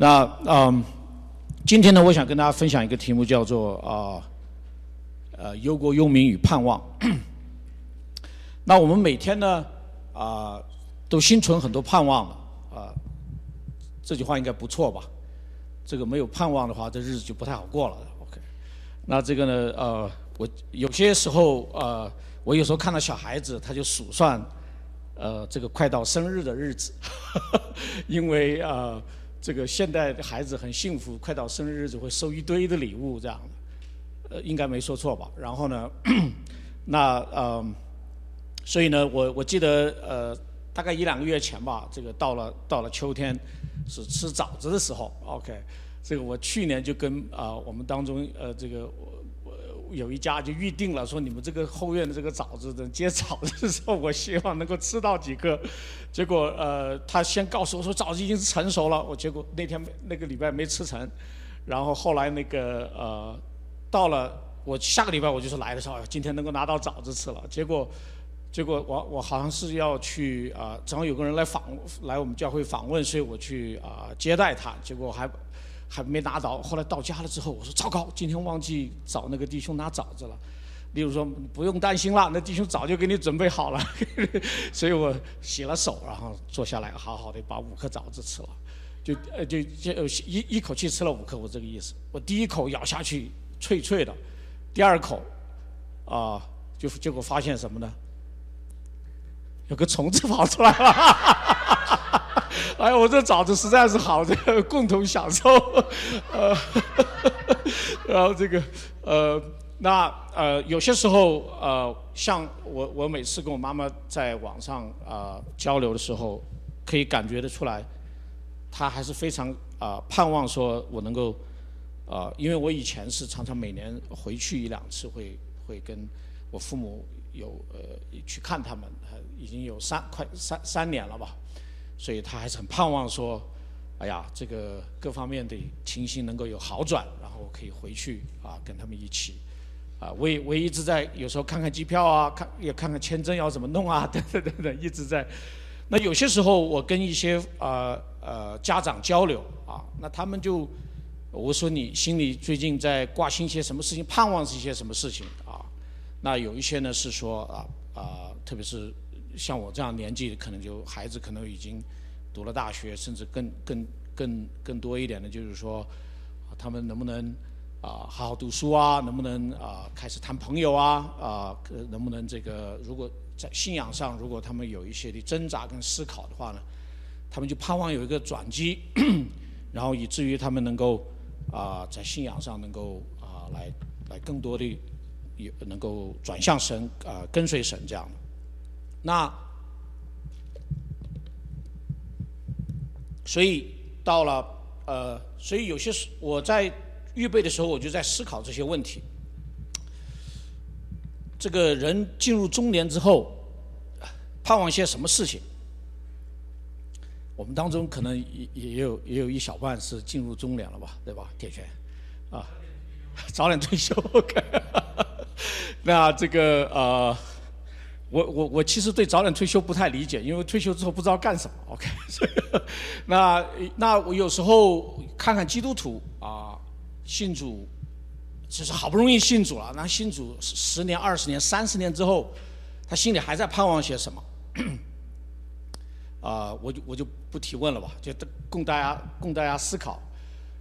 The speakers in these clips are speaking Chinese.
那嗯，今天呢，我想跟大家分享一个题目，叫做啊，呃，忧国忧民与盼望。那我们每天呢，啊，都心存很多盼望啊，这句话应该不错吧？这个没有盼望的话，这日子就不太好过了。OK，那这个呢，呃，我有些时候呃，我有时候看到小孩子，他就数算。呃，这个快到生日的日子，因为呃，这个现代的孩子很幸福，快到生日日子会收一堆的礼物，这样的，呃，应该没说错吧？然后呢，那呃，所以呢，我我记得呃，大概一两个月前吧，这个到了到了秋天，是吃枣子的时候，OK，这个我去年就跟啊我们当中呃这个。有一家就预定了，说你们这个后院的这个枣子的结枣子的时候，我希望能够吃到几颗。结果呃，他先告诉我说枣子已经成熟了，我结果那天那个礼拜没吃成。然后后来那个呃，到了我下个礼拜我就是来的时候，今天能够拿到枣子吃了。结果结果我我好像是要去啊，正好有个人来访来我们教会访问，所以我去啊接待他。结果还。还没拿到，后来到家了之后，我说糟糕，今天忘记找那个弟兄拿枣子了。例如说，不用担心了，那弟兄早就给你准备好了。所以我洗了手，然后坐下来，好好的把五颗枣子吃了，就呃就就一一口气吃了五颗，我这个意思。我第一口咬下去脆脆的，第二口啊就结果发现什么呢？有个虫子跑出来了。哎，我这枣子实在是好，这个共同享受。呃，然后这个呃，那呃，有些时候呃，像我我每次跟我妈妈在网上啊交流的时候，可以感觉得出来，她还是非常啊盼望说我能够啊，因为我以前是常常每年回去一两次，会会跟我父母有呃去看他们，已经有三快三三年了吧。所以他还是很盼望说，哎呀，这个各方面的情形能够有好转，然后可以回去啊，跟他们一起，啊，我也我一直在有时候看看机票啊，看也看看签证要怎么弄啊，等等等等，一直在。那有些时候我跟一些呃呃家长交流啊，那他们就我说你心里最近在挂心些什么事情，盼望是一些什么事情啊？那有一些呢是说啊啊，特别是。像我这样年纪，可能就孩子可能已经读了大学，甚至更更更更多一点的，就是说，他们能不能啊好好读书啊？能不能啊开始谈朋友啊？啊，能不能这个如果在信仰上，如果他们有一些的挣扎跟思考的话呢，他们就盼望有一个转机，然后以至于他们能够啊在信仰上能够啊来来更多的有能够转向神啊跟随神这样的。那，所以到了呃，所以有些时我在预备的时候，我就在思考这些问题。这个人进入中年之后，盼望些什么事情？我们当中可能也也有也有一小半是进入中年了吧，对吧？铁拳，啊，早点退 休。那这个呃。我我我其实对早点退休不太理解，因为退休之后不知道干什么。OK，那那我有时候看看基督徒啊，信主，就是好不容易信主了，那信主十年、二十年、三十年之后，他心里还在盼望些什么？啊，我就我就不提问了吧，就供大家供大家思考。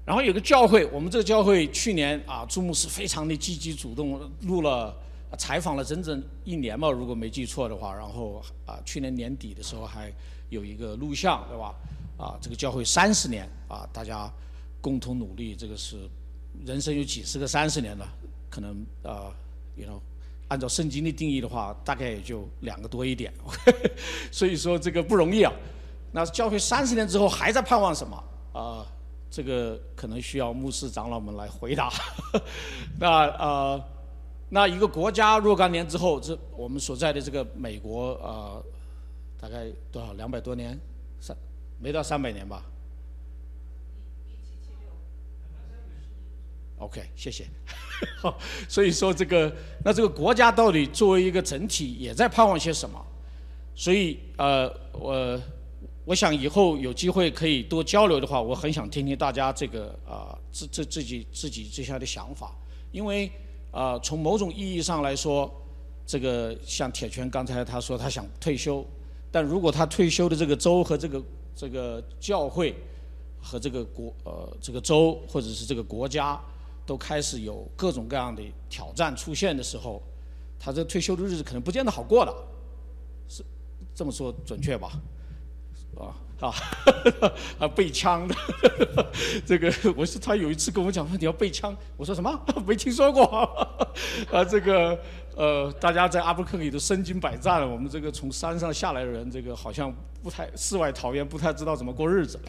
然后有个教会，我们这个教会去年啊，朱牧师非常的积极主动录了。采访了整整一年嘛，如果没记错的话，然后啊，去年年底的时候还有一个录像，对吧？啊，这个教会三十年啊，大家共同努力，这个是人生有几十个三十年了，可能啊，you know，按照圣经的定义的话，大概也就两个多一点，所以说这个不容易啊。那教会三十年之后还在盼望什么啊？这个可能需要牧师长老们来回答。那呃。那一个国家若干年之后，这我们所在的这个美国啊，大概多少两百多年，三没到三百年吧。OK，谢谢。所以说这个，那这个国家到底作为一个整体，也在盼望些什么？所以呃，我我想以后有机会可以多交流的话，我很想听听大家这个啊自自自己自己这下的想法，因为啊从某种意义上来说，这个像铁拳刚才他说他想退休，但如果他退休的这个州和这个这个教会和这个国呃这个州或者是这个国家都开始有各种各样的挑战出现的时候，他这退休的日子可能不见得好过了，是这么说准确吧？啊啊啊！背枪的，这个我是他有一次跟我讲说你要背枪，我说什么？没听说过啊！这个呃，大家在阿布克里都身经百战了，我们这个从山上下来的人，这个好像不太世外桃源，不太知道怎么过日子。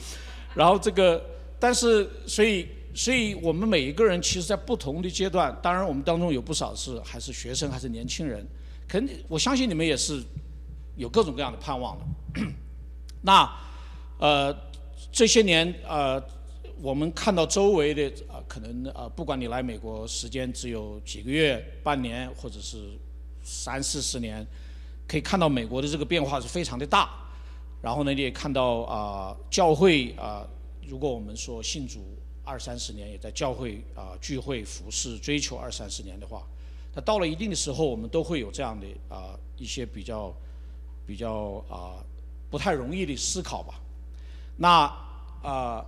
然后这个，但是所以所以我们每一个人，其实在不同的阶段，当然我们当中有不少是还是学生，还是年轻人，肯定我相信你们也是有各种各样的盼望的。那，呃，这些年呃，我们看到周围的啊，可能啊，不管你来美国时间只有几个月、半年，或者是三四十年，可以看到美国的这个变化是非常的大。然后呢，你也看到啊，教会啊，如果我们说信主二三十年，也在教会啊聚会服侍追求二三十年的话，那到了一定的时候，我们都会有这样的啊一些比较比较啊。不太容易的思考吧。那啊，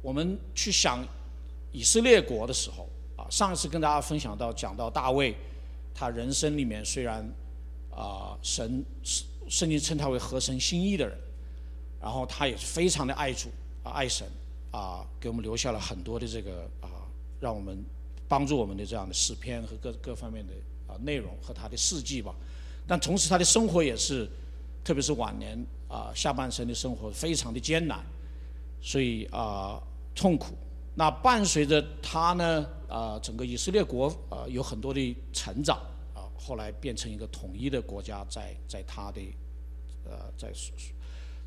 我们去想以色列国的时候啊，上一次跟大家分享到讲到大卫，他人生里面虽然啊神圣经称他为合神心意的人，然后他也是非常的爱主啊爱神啊，给我们留下了很多的这个啊让我们帮助我们的这样的诗篇和各各方面的啊内容和他的事迹吧。但同时他的生活也是，特别是晚年。啊，下半生的生活非常的艰难，所以啊痛苦。那伴随着他呢，啊整个以色列国啊有很多的成长啊，后来变成一个统一的国家，在在他的呃在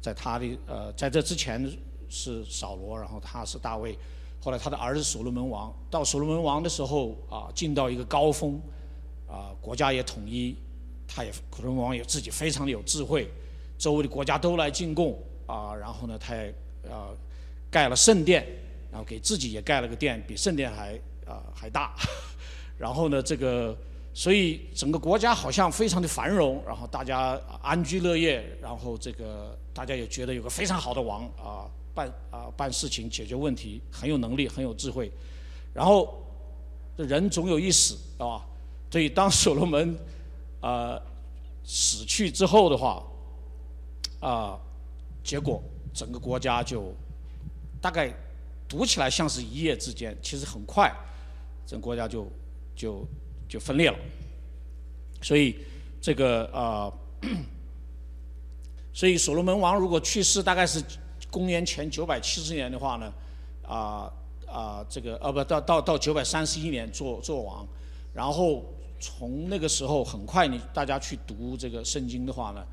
在他的呃在这之前是扫罗，然后他是大卫，后来他的儿子所罗门王，到所罗门王的时候啊进到一个高峰，啊国家也统一，他也所罗门王也自己非常的有智慧。周围的国家都来进贡啊，然后呢，他也呃盖了圣殿，然后给自己也盖了个殿，比圣殿还啊还大。然后呢，这个所以整个国家好像非常的繁荣，然后大家安居乐业，然后这个大家也觉得有个非常好的王啊，办啊办事情解决问题很有能力很有智慧。然后这人总有一死啊，所以当所罗门啊死去之后的话。啊，结果整个国家就大概读起来像是一夜之间，其实很快，整个国家就就就分裂了。所以这个啊，所以所罗门王如果去世大概是公元前九百七十年的话呢，啊啊这个呃不到到到九百三十一年做做王，然后从那个时候很快你大家去读这个圣经的话呢，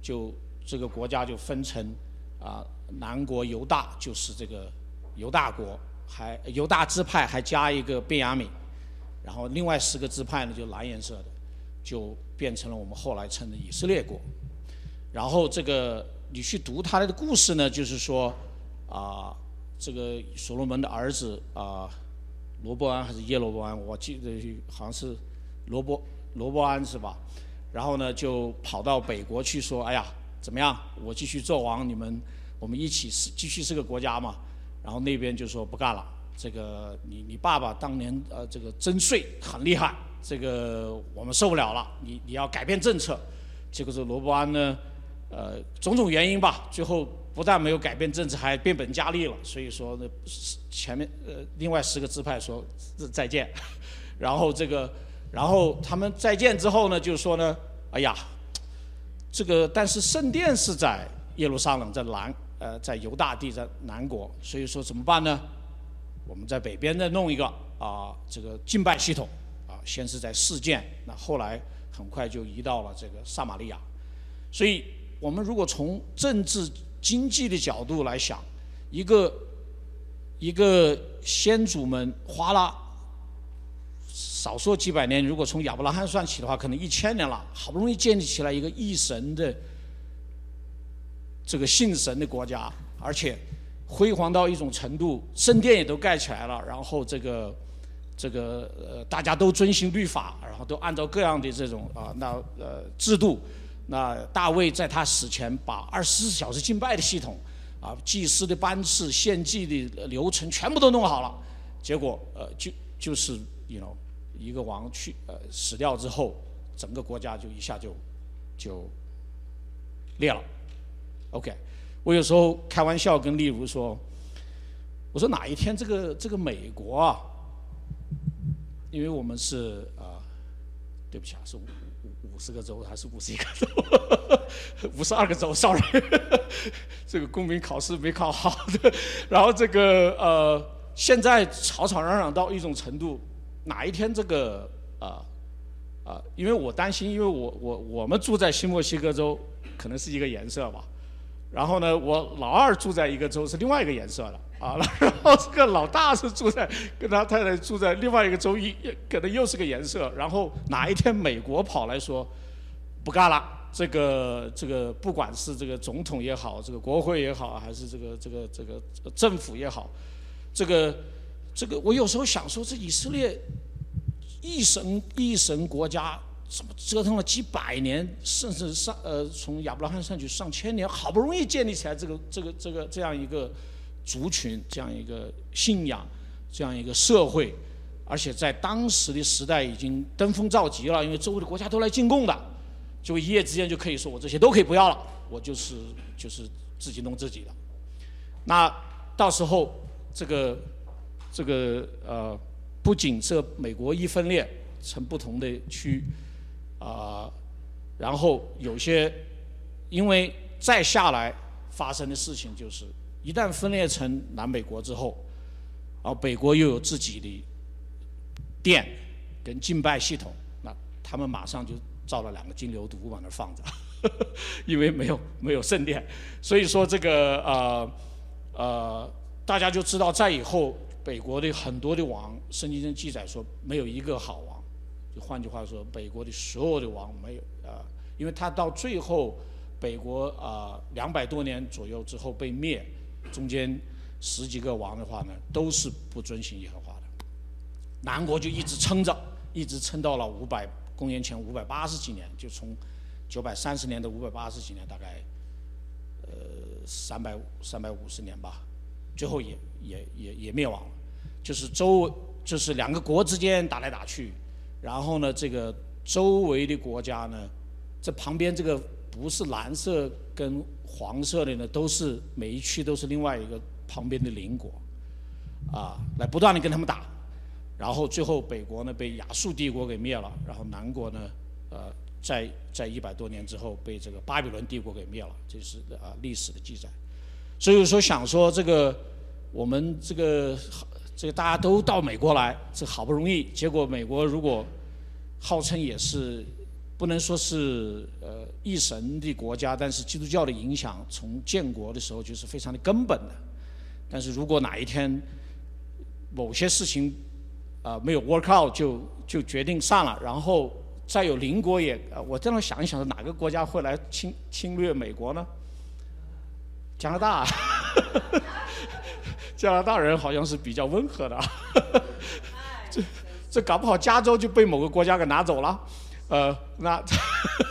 就。这个国家就分成啊，南国犹大就是这个犹大国，还犹大支派还加一个便雅悯，然后另外十个支派呢就蓝颜色的，就变成了我们后来称的以色列国。然后这个你去读他的故事呢，就是说啊，这个所罗门的儿子啊，罗伯安还是耶罗伯安，我记得好像是罗伯罗伯安是吧？然后呢就跑到北国去说，哎呀。怎么样？我继续做王，你们我们一起是继续是个国家嘛？然后那边就说不干了。这个你你爸爸当年呃这个征税很厉害，这个我们受不了了。你你要改变政策。结果是罗伯安呢，呃种种原因吧，最后不但没有改变政策，还变本加厉了。所以说呢，前面呃另外十个支派说再见，然后这个然后他们再见之后呢，就说呢，哎呀。这个，但是圣殿是在耶路撒冷，在南，呃，在犹大地，在南国，所以说怎么办呢？我们在北边再弄一个啊，这个敬拜系统，啊，先是在事件，那后来很快就移到了这个撒玛利亚。所以我们如果从政治经济的角度来想，一个一个先祖们花了。少说几百年，如果从亚伯拉罕算起的话，可能一千年了。好不容易建立起来一个一神的这个信神的国家，而且辉煌到一种程度，圣殿也都盖起来了，然后这个这个呃大家都遵循律法，然后都按照各样的这种啊那呃制度。那大卫在他死前把二十四小时敬拜的系统，啊祭司的班次、献祭的流程全部都弄好了，结果呃就就是，you know，一个王去呃死掉之后，整个国家就一下就就裂了。OK，我有时候开玩笑跟例如说，我说哪一天这个这个美国啊，因为我们是啊，对不起啊，是五五五十个州还是五十一个州？五十二个州，sorry，这个公民考试没考好的，然后这个呃。现在吵吵嚷嚷到一种程度，哪一天这个啊啊，因为我担心，因为我我我们住在新墨西哥州，可能是一个颜色吧。然后呢，我老二住在一个州是另外一个颜色的啊。然后这个老大是住在跟他太太住在另外一个州，一可能又是个颜色。然后哪一天美国跑来说不干了，这个这个不管是这个总统也好，这个国会也好，还是这个这个这个政府也好。这个，这个，我有时候想说，这以色列一神一神国家，怎么折腾了几百年，甚至上呃，从亚伯拉罕上去上千年，好不容易建立起来这个这个这个这样一个族群，这样一个信仰，这样一个社会，而且在当时的时代已经登峰造极了，因为周围的国家都来进贡的，就一夜之间就可以说我这些都可以不要了，我就是就是自己弄自己的，那到时候。这个，这个呃，不仅这美国一分裂成不同的区，啊，然后有些，因为再下来发生的事情就是，一旦分裂成南北国之后，而北国又有自己的电跟敬拜系统，那他们马上就造了两个金牛犊往那放着，因为没有没有圣殿，所以说这个呃呃。大家就知道，在以后北国的很多的王，圣经中记载说没有一个好王。就换句话说，北国的所有的王没有啊，因为他到最后北国啊两百多年左右之后被灭，中间十几个王的话呢，都是不遵循耶和华的。南国就一直撑着，一直撑到了五百公元前五百八十几年，就从九百三十年到五百八十几年，大概呃三百三百五十年吧。最后也也也也灭亡了，就是周就是两个国之间打来打去，然后呢，这个周围的国家呢，这旁边这个不是蓝色跟黄色的呢，都是每一区都是另外一个旁边的邻国，啊，来不断的跟他们打，然后最后北国呢被亚述帝国给灭了，然后南国呢，呃，在在一百多年之后被这个巴比伦帝国给灭了，这是啊历史的记载。所以说想说这个，我们这个这个大家都到美国来，这好不容易，结果美国如果号称也是不能说是呃一神的国家，但是基督教的影响从建国的时候就是非常的根本的。但是如果哪一天某些事情啊没有 work out，就就决定散了，然后再有邻国也，我这样想一想，哪个国家会来侵侵略美国呢？加拿大，加拿大人好像是比较温和的，这这搞不好加州就被某个国家给拿走了，呃，那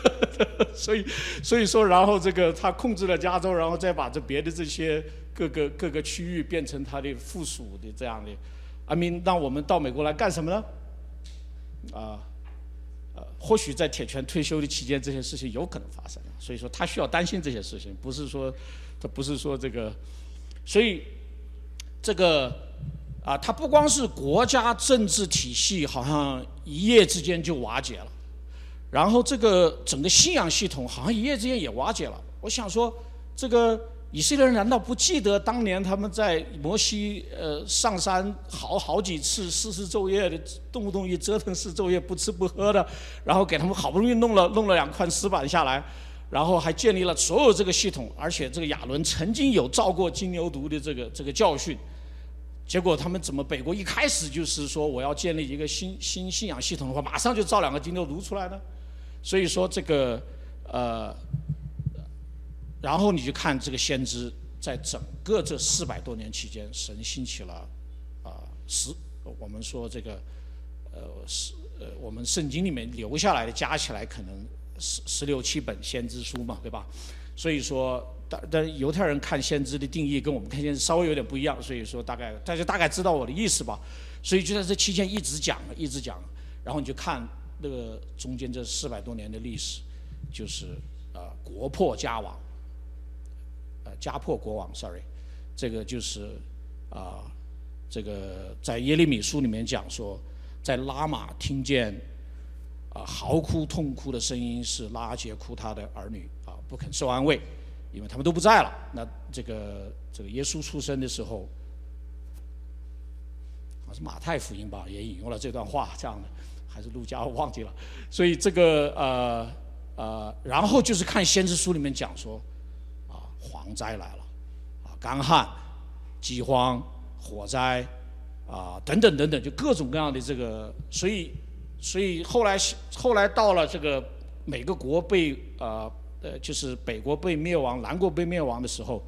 所以所以说，然后这个他控制了加州，然后再把这别的这些各个各个区域变成他的附属的这样的，阿明让我们到美国来干什么呢？啊，呃，或许在铁拳退休的期间，这些事情有可能发生，所以说他需要担心这些事情，不是说。他不是说这个，所以这个啊，他不光是国家政治体系好像一夜之间就瓦解了，然后这个整个信仰系统好像一夜之间也瓦解了。我想说，这个以色列人难道不记得当年他们在摩西呃上山好好几次四十昼夜的，动不动一折腾四昼夜不吃不喝的，然后给他们好不容易弄了弄了两块石板下来。然后还建立了所有这个系统，而且这个亚伦曾经有造过金牛犊的这个这个教训，结果他们怎么北国一开始就是说我要建立一个新新信仰系统的话，马上就造两个金牛犊出来呢？所以说这个呃，然后你就看这个先知，在整个这四百多年期间，神兴起了啊十，我们说这个呃十呃我们圣经里面留下来的加起来可能十十六七本先知书嘛，对吧？所以说，但但犹太人看先知的定义跟我们看先知稍微有点不一样，所以说大概大家大概知道我的意思吧。所以就在这期间一直讲，一直讲，然后你就看那个中间这四百多年的历史，就是呃国破家亡，呃家破国亡，sorry，这个就是啊这个在耶利米书里面讲说，在拉玛听见啊嚎哭痛哭的声音是拉杰哭他的儿女啊不肯受安慰，因为他们都不在了。那这个这个耶稣出生的时候。是马太福音吧，也引用了这段话，这样的还是路加忘记了。所以这个呃呃，然后就是看先知书里面讲说，啊，蝗灾来了，啊，干旱、饥荒、火灾，啊，等等等等，就各种各样的这个，所以所以后来后来到了这个每个国被呃呃，就是北国被灭亡，南国被灭亡的时候，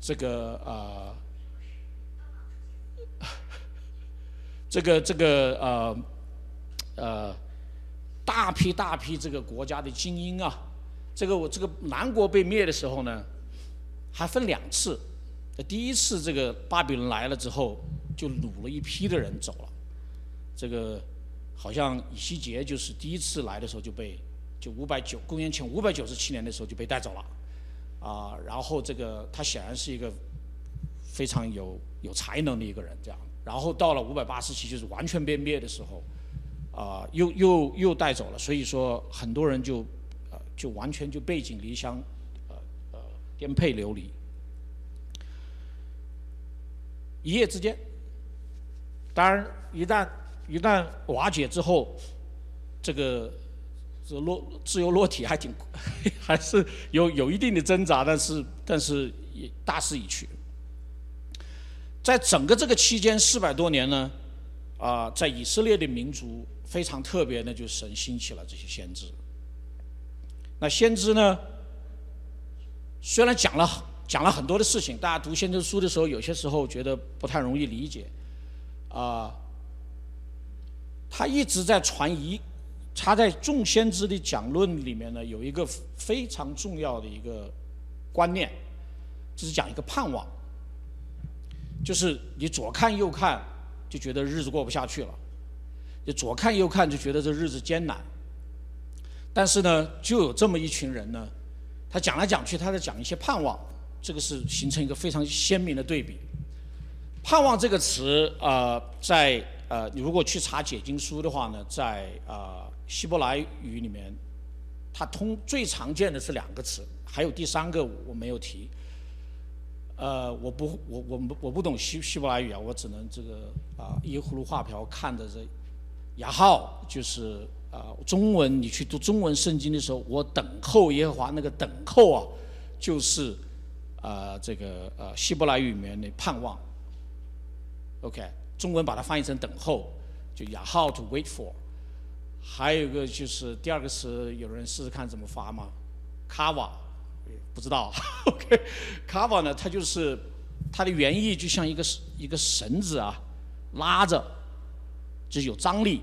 这个呃。这个这个呃呃大批大批这个国家的精英啊，这个我这个南国被灭的时候呢，还分两次。第一次这个巴比伦来了之后，就掳了一批的人走了。这个好像以西结就是第一次来的时候就被就五百九公元前五百九十七年的时候就被带走了啊。然后这个他显然是一个非常有有才能的一个人，这样。然后到了五百八十七，就是完全被灭的时候，啊，又又又带走了。所以说，很多人就，呃，就完全就背井离乡，呃呃，颠沛流离。一夜之间，当然，一旦一旦瓦解之后，这个这落自由落体还挺，还是有有一定的挣扎，但是但是也大势已去。在整个这个期间四百多年呢，啊，在以色列的民族非常特别的，就是神兴起了这些先知。那先知呢，虽然讲了讲了很多的事情，大家读先知书的时候，有些时候觉得不太容易理解，啊，他一直在传一，他在众先知的讲论里面呢，有一个非常重要的一个观念，就是讲一个盼望。就是你左看右看，就觉得日子过不下去了；你左看右看，就觉得这日子艰难。但是呢，就有这么一群人呢，他讲来讲去，他在讲一些盼望，这个是形成一个非常鲜明的对比。盼望这个词啊，在呃，你如果去查解经书的话呢，在啊希伯来语里面，它通最常见的是两个词，还有第三个我没有提。呃，我不，我我我不懂希希伯来语啊，我只能这个啊依葫芦画瓢看着这雅号，就是啊中文你去读中文圣经的时候，我等候耶和华那个等候啊，就是啊这个呃希伯来语里面的盼望。OK，中文把它翻译成等候，就雅号 to wait for。还有一个就是第二个词，有人试试看怎么发吗？卡瓦。不知道，OK，cover 呢？它就是它的原意就像一个一个绳子啊，拉着，就有张力。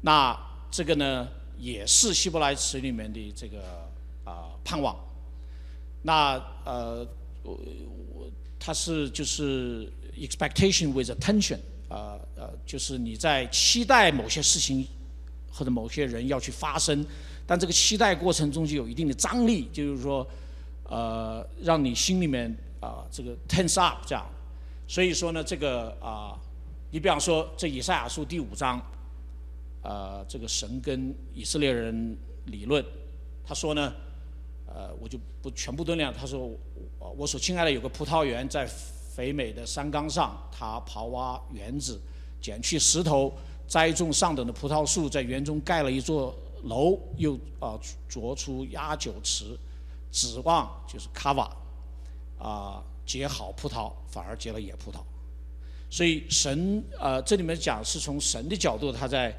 那这个呢，也是希伯来词里面的这个啊盼望。那呃，我我它是就是 expectation with attention 啊呃，就是你在期待某些事情或者某些人要去发生。但这个期待过程中就有一定的张力，就是说，呃，让你心里面啊这个 tense up 这样。所以说呢，这个啊，你比方说这以赛亚书第五章，呃，这个神跟以色列人理论，他说呢，呃，我就不全部都那样。他说，我所亲爱的有个葡萄园在肥美的山冈上，他刨挖园子，捡去石头，栽种上等的葡萄树，在园中盖了一座。楼又啊凿出压酒池，指望就是卡瓦啊结好葡萄，反而结了野葡萄。所以神呃这里面讲是从神的角度，他在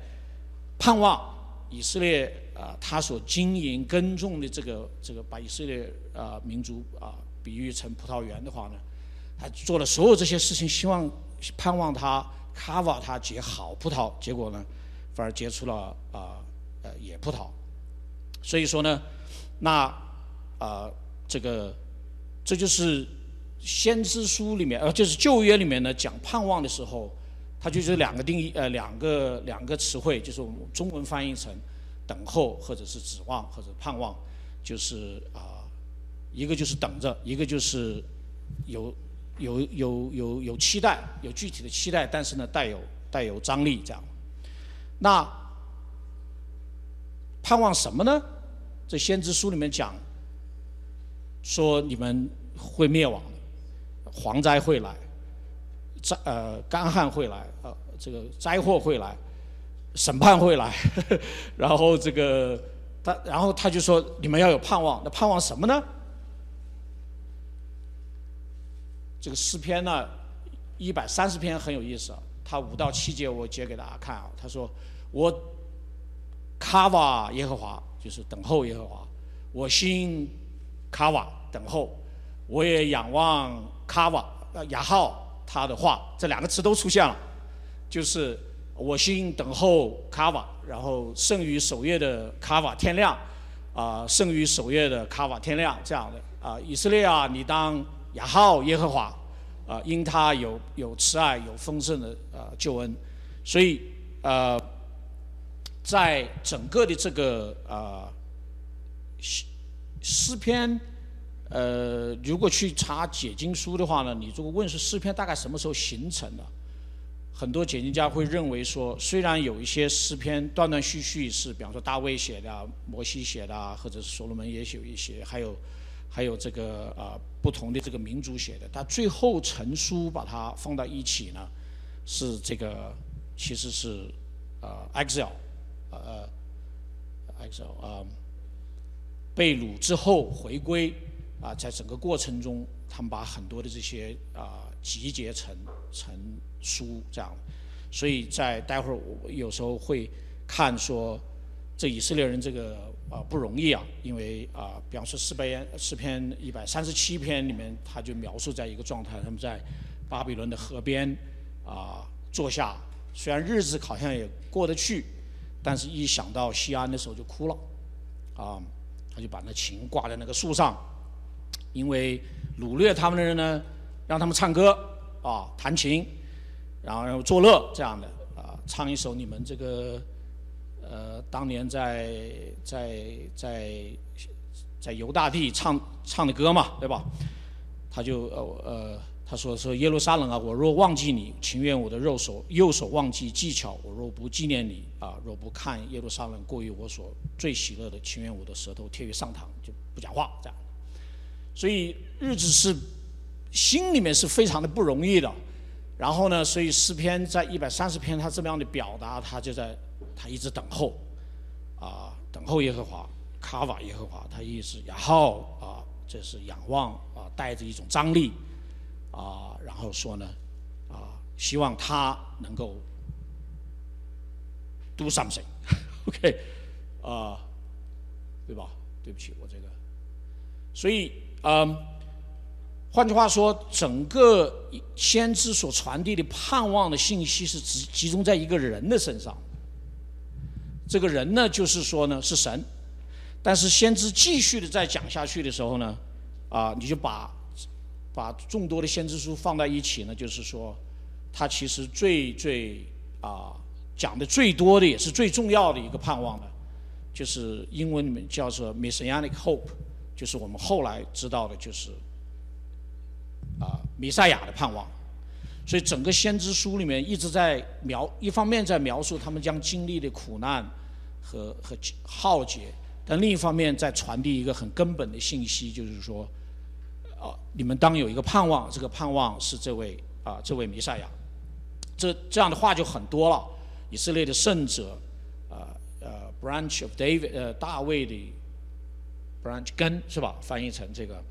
盼望以色列啊，他所经营耕种的这个这个，把以色列啊民族啊比喻成葡萄园的话呢，他做了所有这些事情，希望盼望他 cover 他结好葡萄，结果呢，反而结出了啊呃野葡萄。所以说呢，那啊这个这就是先知书里面呃就是旧约里面呢讲盼望的时候。它就是两个定义，呃，两个两个词汇，就是我们中文翻译成等候，或者是指望，或者盼望，就是啊，一个就是等着，一个就是有有有有有期待，有具体的期待，但是呢，带有带有张力这样。那盼望什么呢？这先知书里面讲说你们会灭亡，蝗灾会来。灾呃干旱会来，呃这个灾祸会来，审判会来，然后这个他然后他就说你们要有盼望，那盼望什么呢？这个诗篇呢，一百三十篇很有意思啊，他五到七节我截给大家看啊，他说我卡瓦耶和华就是等候耶和华，我心卡瓦等候，我也仰望卡瓦呃雅号。他的话，这两个词都出现了，就是我心等候卡瓦，然后剩余守夜的卡瓦天亮，啊，剩余守夜的卡瓦天亮这样的。啊，以色列啊，你当雅号耶和华，啊，因他有有慈爱，有丰盛的啊救恩，所以呃，在整个的这个啊诗诗篇。呃，如果去查解经书的话呢，你如果问是诗篇大概什么时候形成的，很多解经家会认为说，虽然有一些诗篇断断续续是，比方说大卫写的啊、摩西写的啊，或者是所罗门也有一些，还有还有这个啊不同的这个民族写的，他最后成书把它放到一起呢，是这个其实是啊，Exil，呃 exile 啊被掳之后回归。啊，在整个过程中，他们把很多的这些啊集结成成书这样，所以在待会儿我有时候会看说，这以色列人这个啊不容易啊，因为啊，比方说四篇四篇一百三十七篇里面，他就描述在一个状态，他们在巴比伦的河边啊坐下，虽然日子好像也过得去，但是一想到西安的时候就哭了，啊，他就把那琴挂在那个树上。因为掳掠他们的人呢，让他们唱歌啊，弹琴，然后作乐这样的啊，唱一首你们这个呃当年在在在在犹大地唱唱的歌嘛，对吧？他就呃呃他说说耶路撒冷啊，我若忘记你，情愿我的肉手右手忘记技巧；我若不纪念你啊，若不看耶路撒冷过于我所最喜乐的，情愿我的舌头贴于上膛，就不讲话这样。所以日子是心里面是非常的不容易的，然后呢，所以诗篇在一百三十篇他这么样的表达，他就在他一直等候，啊，等候耶和华，卡瓦耶和华，他意思然后啊，这是仰望啊，带着一种张力啊，然后说呢啊，希望他能够 do something，OK，啊，对吧？对不起，我这个，所以。嗯，换句话说，整个先知所传递的盼望的信息是集集中在一个人的身上。这个人呢，就是说呢，是神。但是先知继续的再讲下去的时候呢，啊，你就把把众多的先知书放在一起呢，就是说，他其实最最啊讲的最多的也是最重要的一个盼望呢，就是英文里面叫做 Messianic Hope。就是我们后来知道的，就是啊，弥赛亚的盼望。所以整个先知书里面一直在描，一方面在描述他们将经历的苦难和和浩劫，但另一方面在传递一个很根本的信息，就是说，啊，你们当有一个盼望，这个盼望是这位啊，这位弥赛亚。这这样的话就很多了。以色列的圣者，啊呃，Branch of David，呃，大卫的。branch 根是吧？翻译成这个，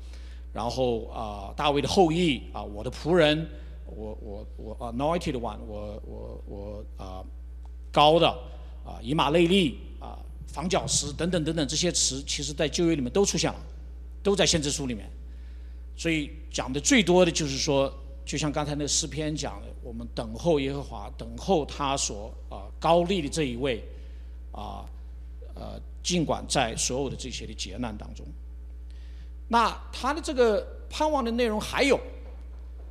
然后啊，大卫的后裔啊，我的仆人，我我我 anointed one，我我我啊，高的啊，以马内利啊，房角石等等等等这些词，其实在旧约里面都出现了，都在先知书里面。所以讲的最多的就是说，就像刚才那诗篇讲的，我们等候耶和华，等候他所啊高立的这一位啊呃，尽管在所有的这些的劫难当中，那他的这个盼望的内容还有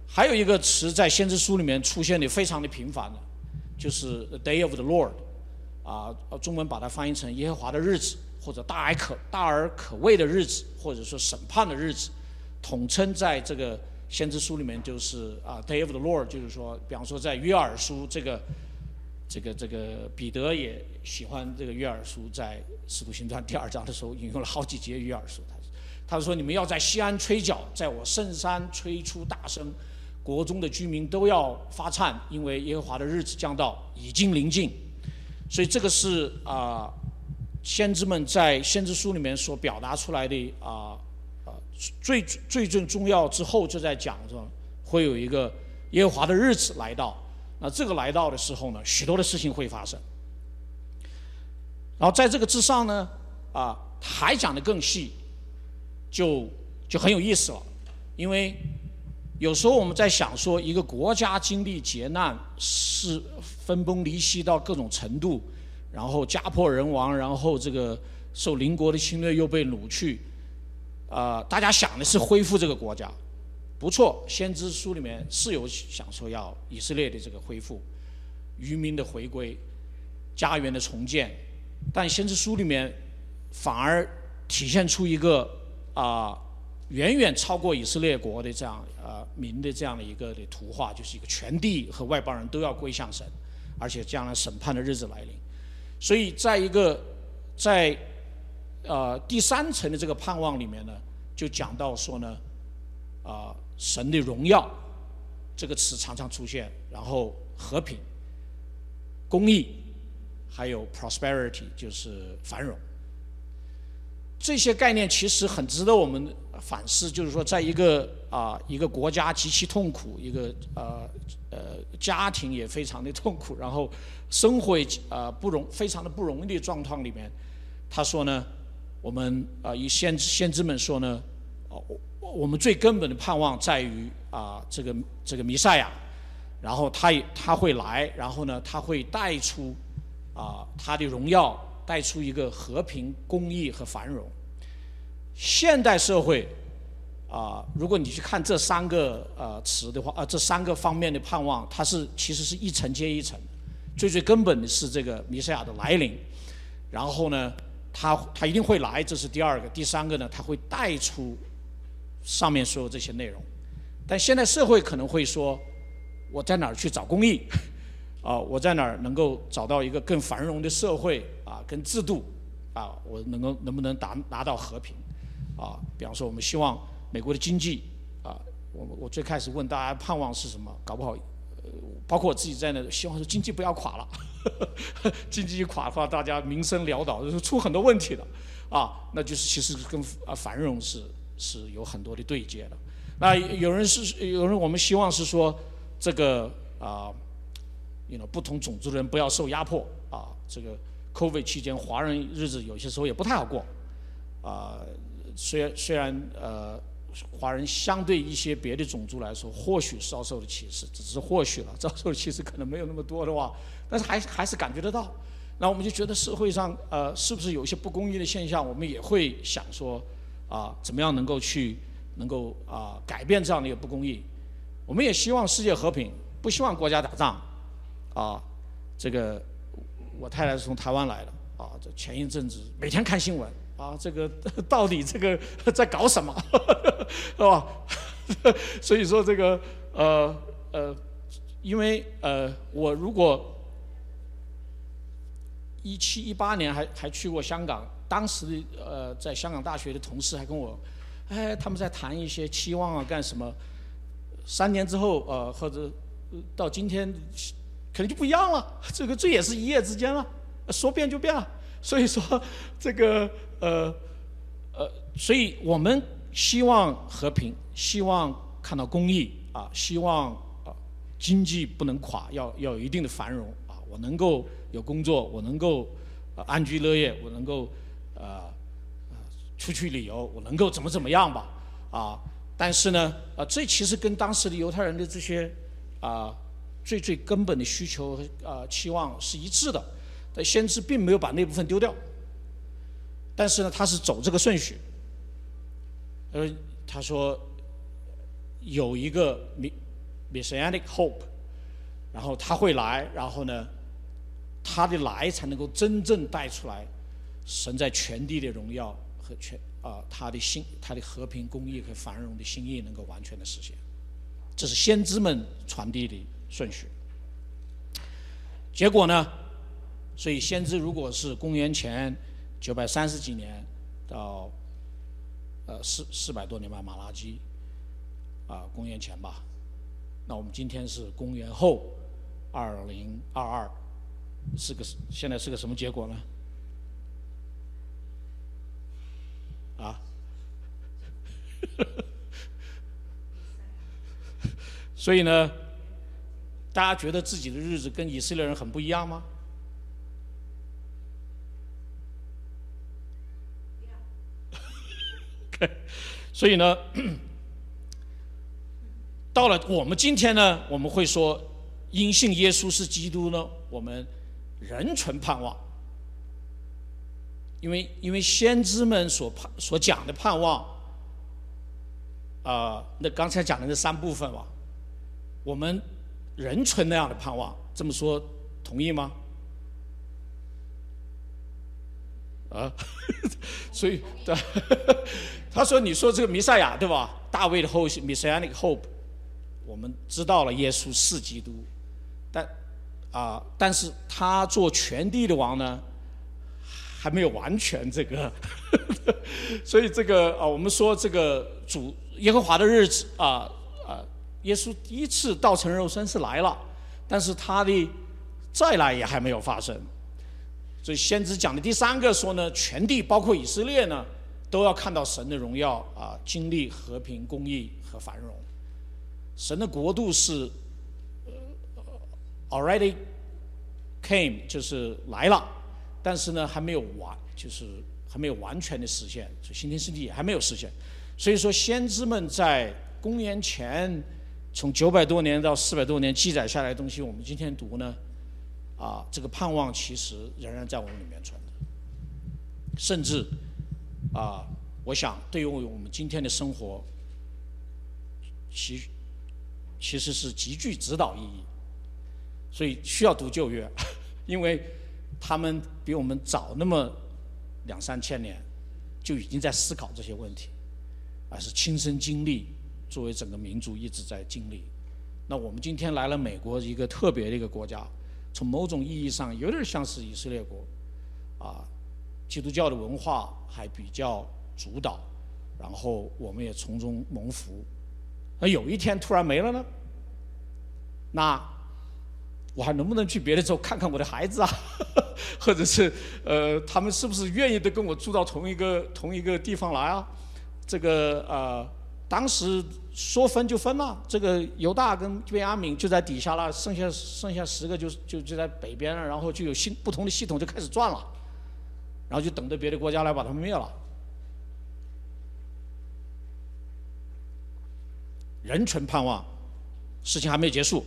还有一个词在先知书里面出现的非常的频繁的，就是 the day of the Lord，啊，中文把它翻译成耶和华的日子，或者大而可大而可畏的日子，或者说审判的日子。统称在这个先知书里面就是啊，Day of the Lord，就是说，比方说在约珥书这个这个这个彼得也喜欢这个约珥书，在使徒行传第二章的时候引用了好几节约珥书，他说你们要在西安吹角，在我圣山吹出大声，国中的居民都要发颤，因为耶和华的日子将到，已经临近，所以这个是啊，先知们在先知书里面所表达出来的啊。最最最重要之后就在讲着，会有一个耶和华的日子来到。那这个来到的时候呢，许多的事情会发生。然后在这个之上呢，啊，还讲的更细，就就很有意思了。因为有时候我们在想说，一个国家经历劫难，是分崩离析到各种程度，然后家破人亡，然后这个受邻国的侵略又被掳去。呃，大家想的是恢复这个国家，不错，先知书里面是有想说要以色列的这个恢复，渔民的回归，家园的重建，但先知书里面反而体现出一个啊远远超过以色列国的这样呃民的这样的一个的图画，就是一个全地和外邦人都要归向神，而且将来审判的日子来临，所以在一个在。呃，第三层的这个盼望里面呢，就讲到说呢，啊，神的荣耀这个词常常出现，然后和平、公义，还有 prosperity 就是繁荣，这些概念其实很值得我们反思。就是说，在一个啊一个国家极其痛苦，一个呃呃家庭也非常的痛苦，然后生活啊不容非常的不容易的状况里面，他说呢。我们啊，以先先知们说呢，哦，我们最根本的盼望在于啊，这个这个弥赛亚，然后他也他会来，然后呢，他会带出啊他的荣耀，带出一个和平、公义和繁荣。现代社会啊，如果你去看这三个呃词的话，啊，这三个方面的盼望，它是其实是一层接一层，最最根本的是这个弥赛亚的来临，然后呢。他他一定会来，这是第二个。第三个呢，他会带出上面所有这些内容。但现在社会可能会说，我在哪儿去找公益？啊，我在哪儿能够找到一个更繁荣的社会啊，跟制度啊，我能够能不能达拿到和平？啊，比方说我们希望美国的经济啊，我我最开始问大家盼望是什么？搞不好，包括我自己在内，希望说经济不要垮了。经济一垮的话，大家民生潦倒，就是出很多问题的，啊，那就是其实跟啊繁荣是是有很多的对接的。那有人是有人，我们希望是说这个啊不同种族的人不要受压迫啊。这个 COVID 期间，华人日子有些时候也不太好过，啊，虽然虽然呃。华人相对一些别的种族来说，或许遭受的歧视，只是或许了，遭受的歧视可能没有那么多的话，但是还还是感觉得到。那我们就觉得社会上呃，是不是有一些不公义的现象，我们也会想说啊，怎么样能够去能够啊改变这样的一个不公义？我们也希望世界和平，不希望国家打仗啊。这个我太太是从台湾来的啊，这前一阵子每天看新闻。啊，这个 到底这个 在搞什么，是吧？所以说这个呃呃，因为呃，我如果一七一八年还还去过香港，当时呃在香港大学的同事还跟我，哎，他们在谈一些期望啊，干什么？三年之后呃，或者到今天，可能就不一样了。这个这也是一夜之间了，说变就变了。所以说这个。呃，呃，所以我们希望和平，希望看到公益啊，希望经济不能垮，要要有一定的繁荣啊，我能够有工作，我能够安居乐业，我能够呃出去旅游，我能够怎么怎么样吧，啊，但是呢，啊，这其实跟当时的犹太人的这些啊最最根本的需求和啊期望是一致的，但先知并没有把那部分丢掉，但是呢，他是走这个顺序，呃，他说有一个 messianic hope，然后他会来，然后呢，他的来才能够真正带出来神在全地的荣耀。和全啊，他的心，他的和平、公义和繁荣的心意能够完全的实现，这是先知们传递的顺序。结果呢？所以先知如果是公元前九百三十几年到呃四四百多年吧，马拉基啊，公元前吧，那我们今天是公元后二零二二，是个现在是个什么结果呢？啊，所以呢，大家觉得自己的日子跟以色列人很不一样吗？所以呢，到了我们今天呢，我们会说，因信耶稣是基督呢，我们仍存盼望。因为因为先知们所盼所讲的盼望，啊，那刚才讲的那三部分吧，我们人存那样的盼望，这么说同意吗？啊，所以对，他说你说这个弥赛亚对吧？大卫的后裔，Messianic hope，我们知道了耶稣是基督，但啊，但是他做全地的王呢？还没有完全这个，所以这个啊，我们说这个主耶和华的日子啊，耶稣第一次道成肉身是来了，但是他的再来也还没有发生。所以先知讲的第三个说呢，全地包括以色列呢，都要看到神的荣耀啊，经历和平、公义和繁荣。神的国度是 already came，就是来了。但是呢，还没有完，就是还没有完全的实现，所以新天新地也还没有实现。所以说，先知们在公元前从九百多年到四百多年记载下来的东西，我们今天读呢，啊，这个盼望其实仍然在我们里面存着。甚至啊，我想对于我们今天的生活，其其实是极具指导意义。所以需要读旧约，因为。他们比我们早那么两三千年，就已经在思考这些问题，而是亲身经历，作为整个民族一直在经历。那我们今天来了美国一个特别的一个国家，从某种意义上有点像是以色列国，啊，基督教的文化还比较主导，然后我们也从中蒙福。那有一天突然没了呢？那？我还能不能去别的州看看我的孩子啊？或者是呃，他们是不是愿意的跟我住到同一个同一个地方来啊？这个呃，当时说分就分了，这个犹大跟便雅悯就在底下了，剩下剩下十个就就就在北边了，然后就有新不同的系统就开始转了，然后就等着别的国家来把他们灭了。人存盼望，事情还没有结束，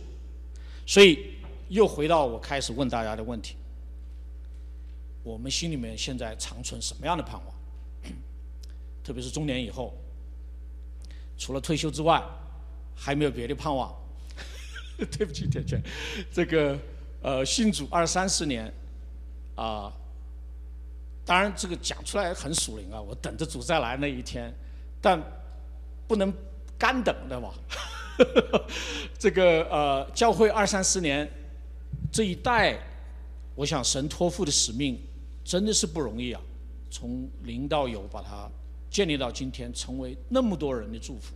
所以。又回到我开始问大家的问题：我们心里面现在长存什么样的盼望？特别是中年以后，除了退休之外，还没有别的盼望？对不起，铁拳，这个呃，信主二三十年啊，当然这个讲出来很属灵啊，我等着主再来那一天，但不能干等，对吧？这个呃，教会二三十年。这一代，我想神托付的使命真的是不容易啊！从零到有，把它建立到今天，成为那么多人的祝福，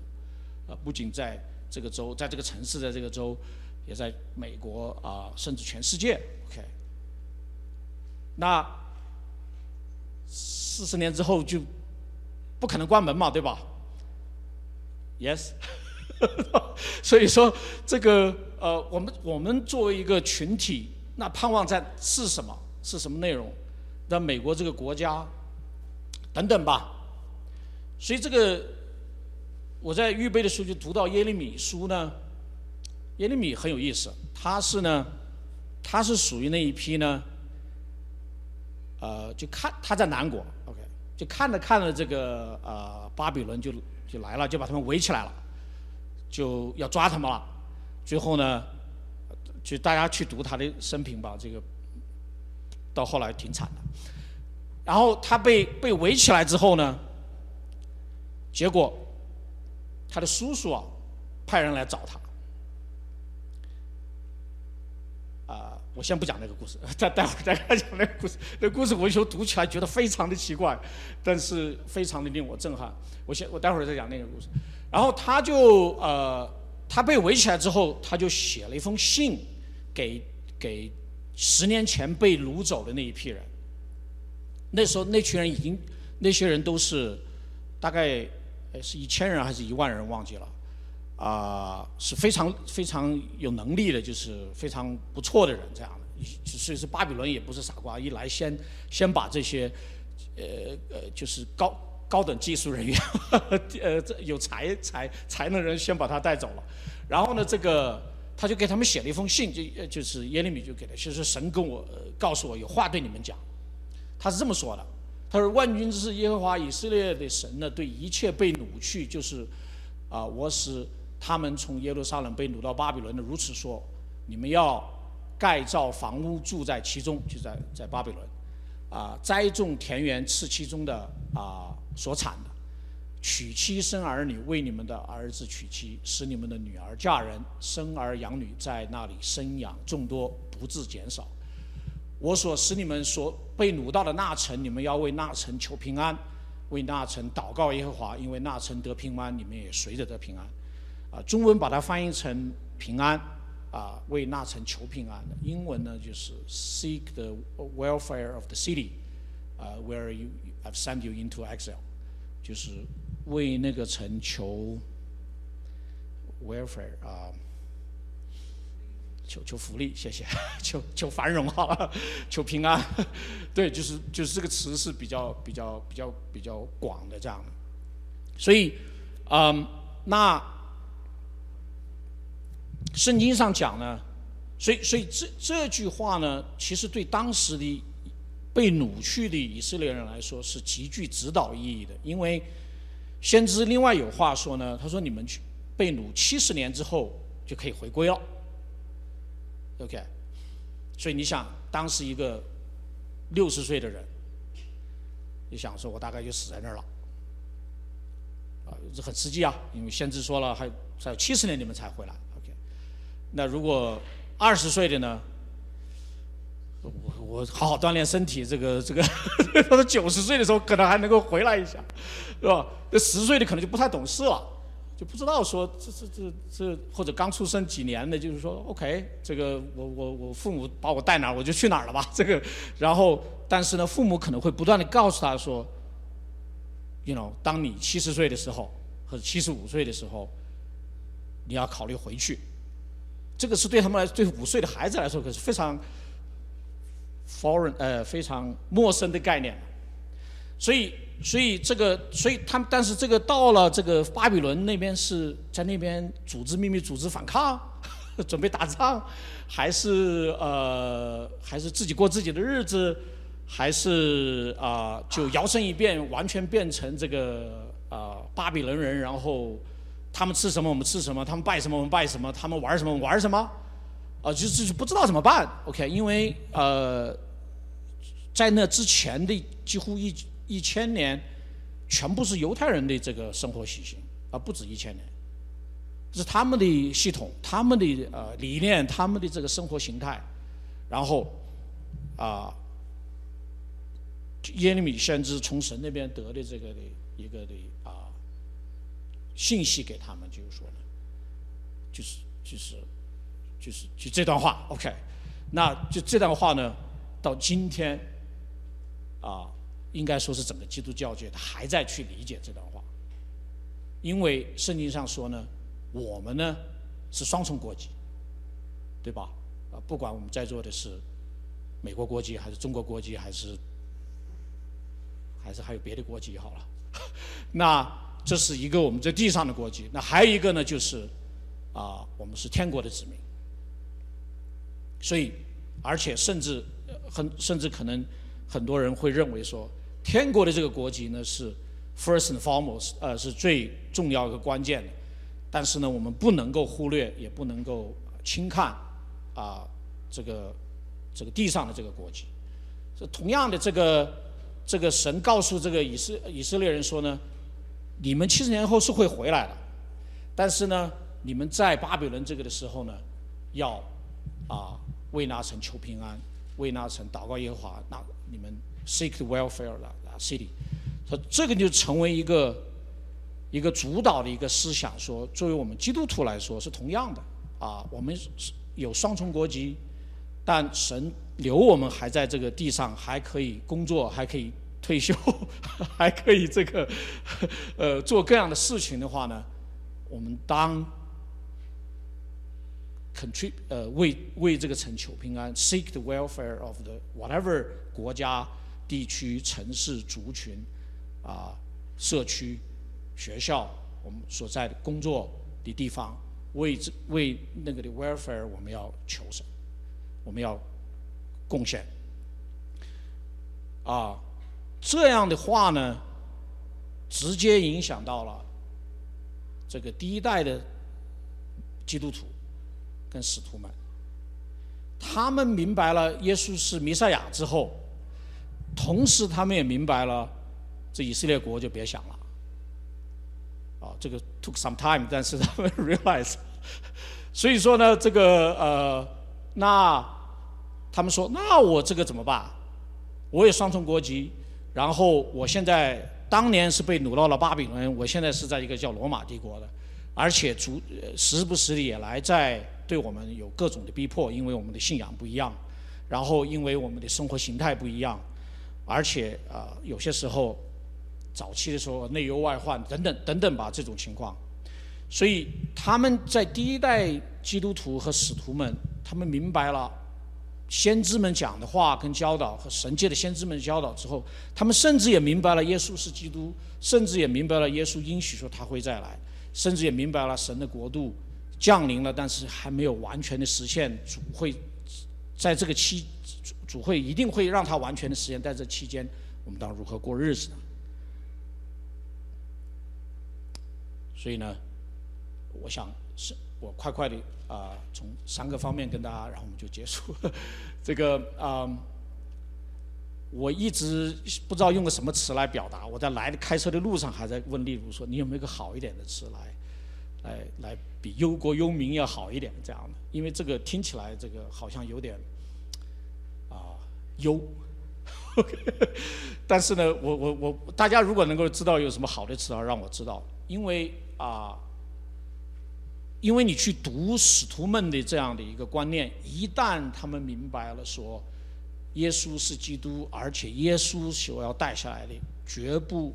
啊，不仅在这个州，在这个城市，在这个州，也在美国啊，甚至全世界。OK，那四十年之后就不可能关门嘛，对吧？Yes，所以说这个。呃，我们我们作为一个群体，那盼望在是什么？是什么内容？那美国这个国家等等吧。所以这个我在预备的时候就读到耶利米书呢，耶利米很有意思，他是呢，他是属于那一批呢，呃，就看他在南国，OK，就看着看着这个呃巴比伦就就来了，就把他们围起来了，就要抓他们了，最后呢。就大家去读他的生平吧，这个到后来挺惨的。然后他被被围起来之后呢，结果他的叔叔啊派人来找他。啊，我先不讲那个故事，待待会儿再讲那个故事。那故事我就读起来觉得非常的奇怪，但是非常的令我震撼。我先我待会儿再讲那个故事。然后他就呃。他被围起来之后，他就写了一封信，给给十年前被掳走的那一批人。那时候那群人已经，那些人都是大概是一千人还是一万人忘记了，啊，是非常非常有能力的，就是非常不错的人这样的。所以是巴比伦也不是傻瓜，一来先先把这些呃呃就是高。高等技术人员，呃，这有才才才能人先把他带走了，然后呢，这个他就给他们写了一封信，就就是耶利米就给了，就是神跟我告诉我有话对你们讲，他是这么说的，他说万军之耶和华以色列的神呢，对一切被掳去，就是啊，我使他们从耶路撒冷被掳到巴比伦的，如此说，你们要盖造房屋住在其中，就在在巴比伦，啊，栽种田园吃其中的啊。所产的，娶妻生儿女，为你们的儿子娶妻，使你们的女儿嫁人，生儿养女，在那里生养众多，不致减少。我所使你们所被掳到的那城，你们要为那城求平安，为那城祷告耶和华，因为那城得平安，你们也随着得平安。啊，中文把它翻译成平安，啊，为那城求平安。英文呢就是 seek the welfare of the city，啊，where you I've sent you into exile，就是为那个城求 welfare 啊，求求福利，谢谢，求求繁荣好了，求平安，对，就是就是这个词是比较比较比较比较广的这样。的，所以，嗯，那圣经上讲呢，所以所以这这句话呢，其实对当时的。被掳去的以色列人来说是极具指导意义的，因为先知另外有话说呢，他说你们去被掳七十年之后就可以回归了。，OK，所以你想当时一个六十岁的人，你想说我大概就死在那儿了，啊，这很实际啊，因为先知说了还还有七十年你们才回来，OK，那如果二十岁的呢？我我好好锻炼身体，这个这个，到了九十岁的时候可能还能够回来一下，是吧？那十岁的可能就不太懂事了，就不知道说这这这这或者刚出生几年的，就是说 OK，这个我我我父母把我带哪儿我就去哪儿了吧，这个，然后但是呢，父母可能会不断的告诉他说，you know，当你七十岁的时候或者七十五岁的时候，你要考虑回去，这个是对他们来对五岁的孩子来说可是非常。foreign 呃非常陌生的概念，所以所以这个所以他们但是这个到了这个巴比伦那边是在那边组织秘密组织反抗，准备打仗，还是呃还是自己过自己的日子，还是啊就摇身一变完全变成这个啊巴比伦人，然后他们吃什么我们吃什么，他们拜什么我们拜什么，他们玩什么我们玩什么。啊，就就是不知道怎么办，OK？因为呃，在那之前的几乎一一千年，全部是犹太人的这个生活习性，啊，不止一千年，是他们的系统、他们的呃理念、他们的这个生活形态，然后啊，耶利米先知从神那边得的这个的一个的啊信息给他们，就是说呢，就是就是。就是就这段话，OK，那就这段话呢，到今天啊，应该说是整个基督教界还在去理解这段话，因为圣经上说呢，我们呢是双重国籍，对吧？啊，不管我们在座的是美国国籍，还是中国国籍，还是还是还有别的国籍好了。那这是一个我们在地上的国籍，那还有一个呢，就是啊，我们是天国的子民。所以，而且甚至很甚至可能很多人会认为说，天国的这个国籍呢是 first and foremost，呃，是最重要一个关键的。但是呢，我们不能够忽略，也不能够轻看啊这个这个地上的这个国籍。这同样的，这个这个神告诉这个以色以色列人说呢，你们七十年后是会回来的，但是呢，你们在巴比伦这个的时候呢，要啊。为那城求平安，为那城祷告耶和华，那你们 seek the welfare of the city，说这个就成为一个一个主导的一个思想，说作为我们基督徒来说是同样的啊，我们有双重国籍，但神留我们还在这个地上，还可以工作，还可以退休，还可以这个呃做各样的事情的话呢，我们当。contribute 呃为为这个城求平安，seek the welfare of the whatever 国家、地区、城市、族群啊、社区、学校，我们所在的工作的地方，为这为那个的 welfare 我们要求神，我们要贡献啊，这样的话呢，直接影响到了这个第一代的基督徒。跟使徒们，他们明白了耶稣是弥赛亚之后，同时他们也明白了，这以色列国就别想了。啊，这个 took some time，但是他们 realize，所以说呢，这个呃，那他们说，那我这个怎么办？我也双重国籍，然后我现在当年是被掳到了巴比伦，我现在是在一个叫罗马帝国的，而且逐时不时的也来在。对我们有各种的逼迫，因为我们的信仰不一样，然后因为我们的生活形态不一样，而且啊，有些时候早期的时候内忧外患等等等等吧，这种情况，所以他们在第一代基督徒和使徒们，他们明白了先知们讲的话跟教导和神界的先知们教导之后，他们甚至也明白了耶稣是基督，甚至也明白了耶稣应许说他会再来，甚至也明白了神的国度。降临了，但是还没有完全的实现。主会在这个期，主会一定会让它完全的实现。在这期间，我们当如何过日子？所以呢，我想是我快快的啊，从三个方面跟大家，然后我们就结束。这个啊，我一直不知道用个什么词来表达。我在来的开车的路上，还在问例如说，你有没有个好一点的词来？来来，比忧国忧民要好一点，这样的，因为这个听起来这个好像有点优，但是呢，我我我，大家如果能够知道有什么好的词啊，让我知道，因为啊，因为你去读使徒们的这样的一个观念，一旦他们明白了说，耶稣是基督，而且耶稣所要带下来的绝不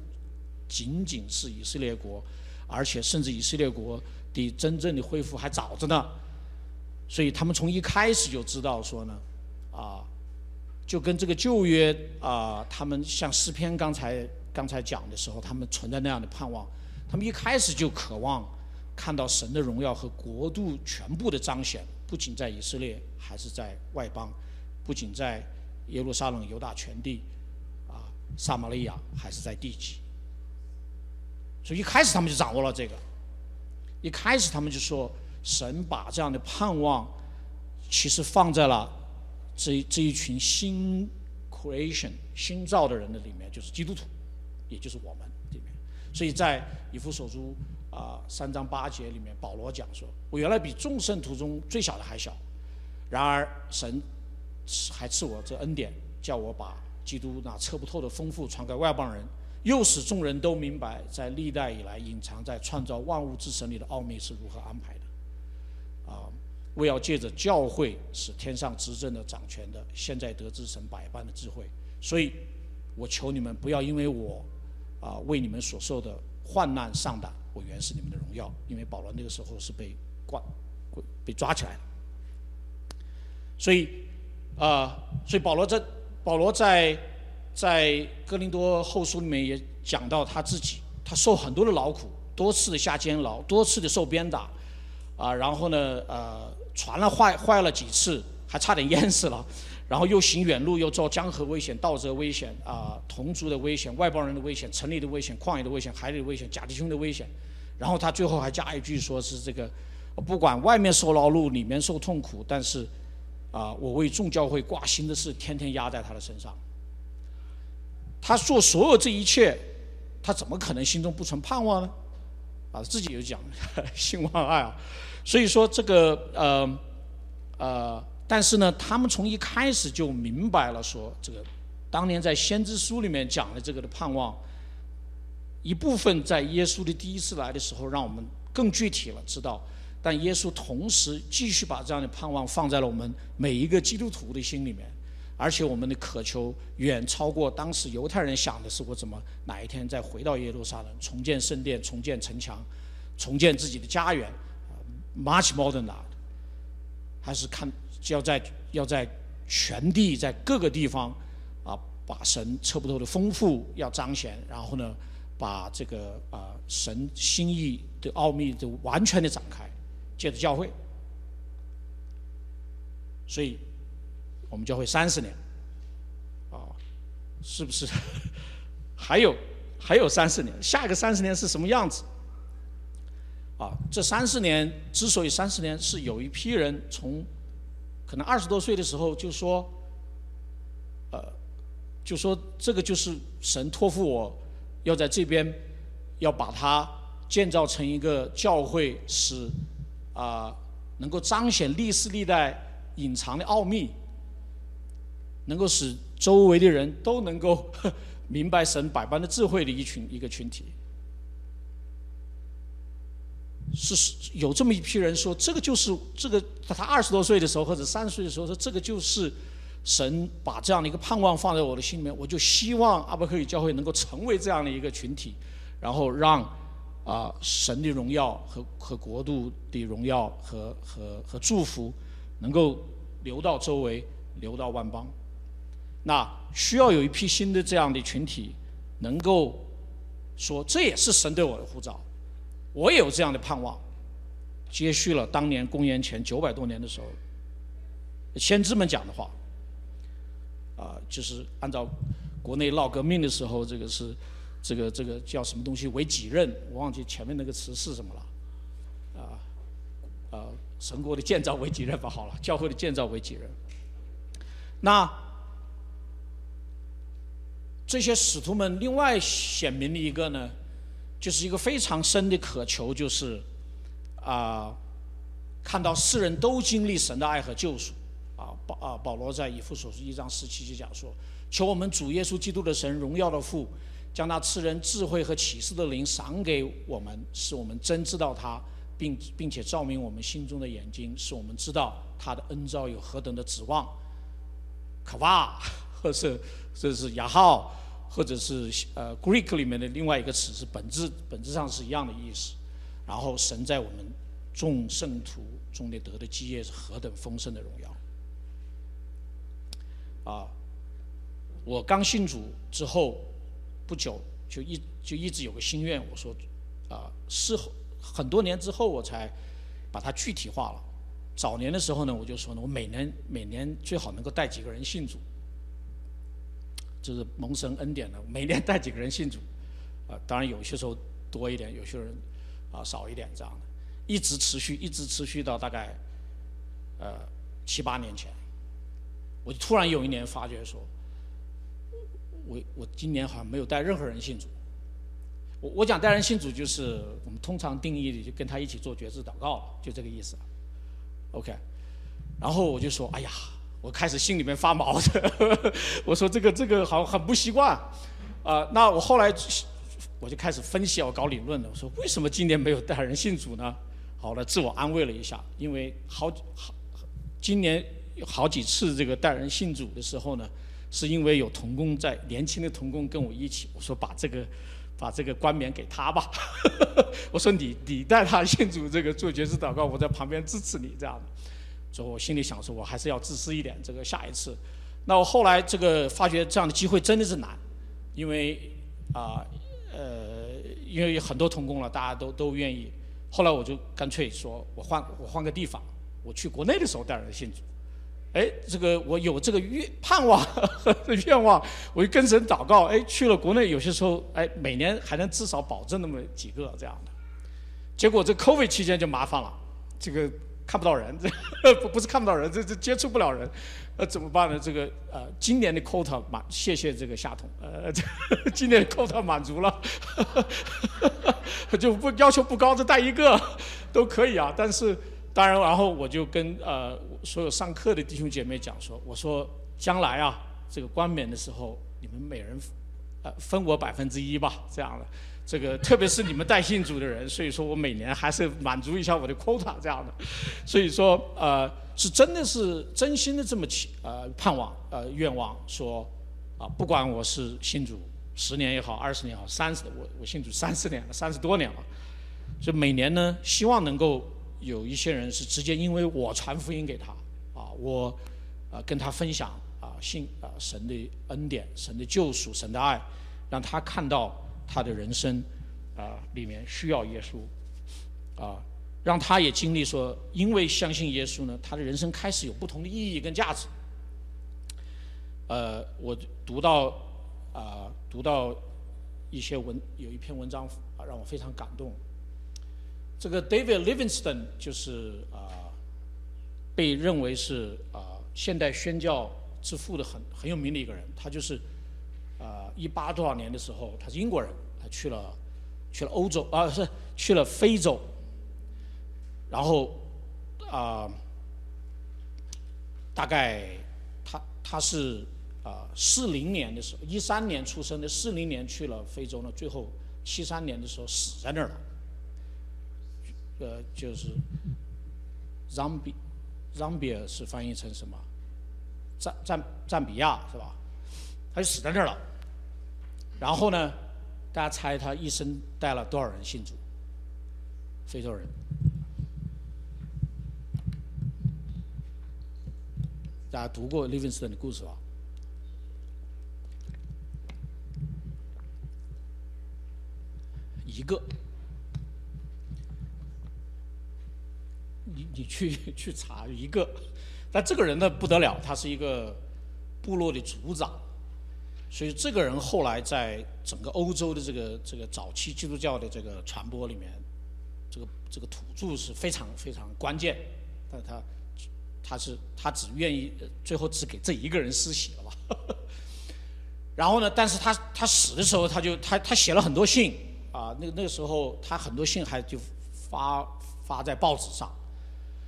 仅仅是以色列国。而且甚至以色列国的真正的恢复还早着呢，所以他们从一开始就知道说呢，啊，就跟这个旧约啊，他们像诗篇刚才刚才讲的时候，他们存在那样的盼望，他们一开始就渴望看到神的荣耀和国度全部的彰显，不仅在以色列，还是在外邦，不仅在耶路撒冷犹大全地，啊，撒玛利亚还是在地极。所以一开始他们就掌握了这个，一开始他们就说，神把这样的盼望，其实放在了这这一群新 creation 新造的人的里面，就是基督徒，也就是我们里面。所以在以弗所书啊三章八节里面，保罗讲说，我原来比众圣徒中最小的还小，然而神还赐我这恩典，叫我把基督那测不透的丰富传给外邦人。又使众人都明白，在历代以来隐藏在创造万物之神里的奥秘是如何安排的。啊，为要借着教会使天上执政的掌权的，现在得知神百般的智慧。所以，我求你们不要因为我啊为你们所受的患难上胆，我原是你们的荣耀。因为保罗那个时候是被关、被抓起来了。所以，啊，所以保罗在保罗在。在哥林多后书里面也讲到他自己，他受很多的劳苦，多次的下监牢，多次的受鞭打，啊，然后呢，呃，船了坏坏了几次，还差点淹死了，然后又行远路，又遭江河危险、盗贼危险、啊，同族的危险、外邦人的危险、城里的危险、旷野的危险、海里的危险、假弟兄的危险，然后他最后还加一句，说是这个，不管外面受劳碌，里面受痛苦，但是。啊！我为众教会挂心的事，天天压在他的身上。他做所有这一切，他怎么可能心中不存盼望呢？啊，自己有讲 兴望爱啊。所以说这个呃呃，但是呢，他们从一开始就明白了，说这个当年在先知书里面讲的这个的盼望，一部分在耶稣的第一次来的时候，让我们更具体了知道。但耶稣同时继续把这样的盼望放在了我们每一个基督徒的心里面，而且我们的渴求远超过当时犹太人想的是我怎么哪一天再回到耶路撒冷，重建圣殿，重建城墙，重建自己的家园，much more than that，还是看要在要在全地在各个地方啊，把神测不透的丰富要彰显，然后呢，把这个啊神心意的奥秘就完全的展开。借着教会，所以我们教会三十年，啊，是不是？还有还有三十年，下一个三十年是什么样子？啊，这三十年之所以三十年，是有一批人从可能二十多岁的时候就说，呃，就说这个就是神托付我要在这边要把它建造成一个教会，使。啊，能够彰显历史历代隐藏的奥秘，能够使周围的人都能够 明白神百般的智慧的一群一个群体，是有这么一批人说，这个就是这个他二十多岁的时候或者三十岁的时候说，这个就是神把这样的一个盼望放在我的心里面，我就希望阿伯克里教会能够成为这样的一个群体，然后让。啊，神的荣耀和和国度的荣耀和和和祝福，能够流到周围，流到万邦。那需要有一批新的这样的群体，能够说这也是神对我的呼召，我也有这样的盼望，接续了当年公元前九百多年的时候，先知们讲的话。啊，就是按照国内闹革命的时候，这个是。这个这个叫什么东西为己任？我忘记前面那个词是什么了，啊，啊，神国的建造为己任吧。好了，教会的建造为己任。那这些使徒们另外显明的一个呢，就是一个非常深的渴求，就是啊，看到世人都经历神的爱和救赎。啊，保啊保罗在以弗所书一章十七节讲说：“求我们主耶稣基督的神荣耀的父。”将那赐人智慧和启示的灵赏给我们，使我们真知道他，并并且照明我们心中的眼睛，使我们知道他的恩召有何等的指望。可哇，或是这是雅号，或者是呃 Greek 里面的另外一个词，是本质本质上是一样的意思。然后神在我们众圣徒中的得的基业是何等丰盛的荣耀。啊，我刚信主之后。不久就一就一直有个心愿，我说，啊，事后很多年之后我才把它具体化了。早年的时候呢，我就说呢，我每年每年最好能够带几个人信主，就是蒙神恩典的，每年带几个人信主，啊，当然有些时候多一点，有些人啊少一点这样的，一直持续，一直持续到大概呃七八年前，我就突然有一年发觉说。我我今年好像没有带任何人信主。我我讲带人信主，就是我们通常定义的，就跟他一起做觉知祷告，就这个意思。OK，然后我就说，哎呀，我开始心里面发毛的，我说这个这个好很不习惯。啊，那我后来我就开始分析，我搞理论了。我说为什么今年没有带人信主呢？好了，自我安慰了一下，因为好好今年有好几次这个带人信主的时候呢。是因为有童工在，年轻的童工跟我一起，我说把这个，把这个冠冕给他吧。我说你你带他信主，这个做爵士祷告，我在旁边支持你这样。所以我心里想说，我还是要自私一点，这个下一次那我后来这个发觉这样的机会真的是难，因为啊呃因为很多童工了，大家都都愿意。后来我就干脆说我换我换个地方，我去国内的时候带人信主。哎，这个我有这个愿盼望 愿望，我就跟神祷告。哎，去了国内，有些时候哎，每年还能至少保证那么几个这样的。结果这 COVID 期间就麻烦了，这个看不到人，这 不不是看不到人，这这接触不了人，呃，怎么办呢？这个呃，今年的 quota 满，谢谢这个夏统，呃，今年的 quota 满足了，就不要求不高，就带一个都可以啊。但是当然，然后我就跟呃所有上课的弟兄姐妹讲说，我说将来啊，这个冠冕的时候，你们每人呃分我百分之一吧，这样的。这个特别是你们带信主的人，所以说我每年还是满足一下我的 quota 这样的，所以说呃是真的是真心的这么期呃盼望呃愿望说啊不管我是信主十年也好二十年也好三十我我信主三十年了三十多年了，就每年呢希望能够有一些人是直接因为我传福音给他啊我啊跟他分享啊信啊神的恩典神的救赎神的爱让他看到。他的人生啊，里面需要耶稣啊，让他也经历说，因为相信耶稣呢，他的人生开始有不同的意义跟价值。呃，我读到啊，读到一些文，有一篇文章啊，让我非常感动。这个 David Livingstone 就是啊，被认为是啊现代宣教之父的很很有名的一个人，他就是。呃，一八多少年的时候，他是英国人，他去了，去了欧洲啊，是去了非洲，然后啊，大概他他是啊四零年的时候，一三年出生的，四零年去了非洲呢，最后七三年的时候死在那儿了，呃，就是 Zambia，Zambia 是翻译成什么？赞赞赞比亚是吧？他就死在那儿了。然后呢，大家猜他一生带了多少人信主？非洲人。大家读过 Livingston 的故事吧？一个。你你去去查一个，但这个人呢不得了，他是一个部落的族长。所以这个人后来在整个欧洲的这个这个早期基督教的这个传播里面，这个这个土著是非常非常关键，但他他是他只愿意最后只给这一个人施洗了吧？然后呢，但是他他死的时候他就他他写了很多信啊，那那个时候他很多信还就发发在报纸上，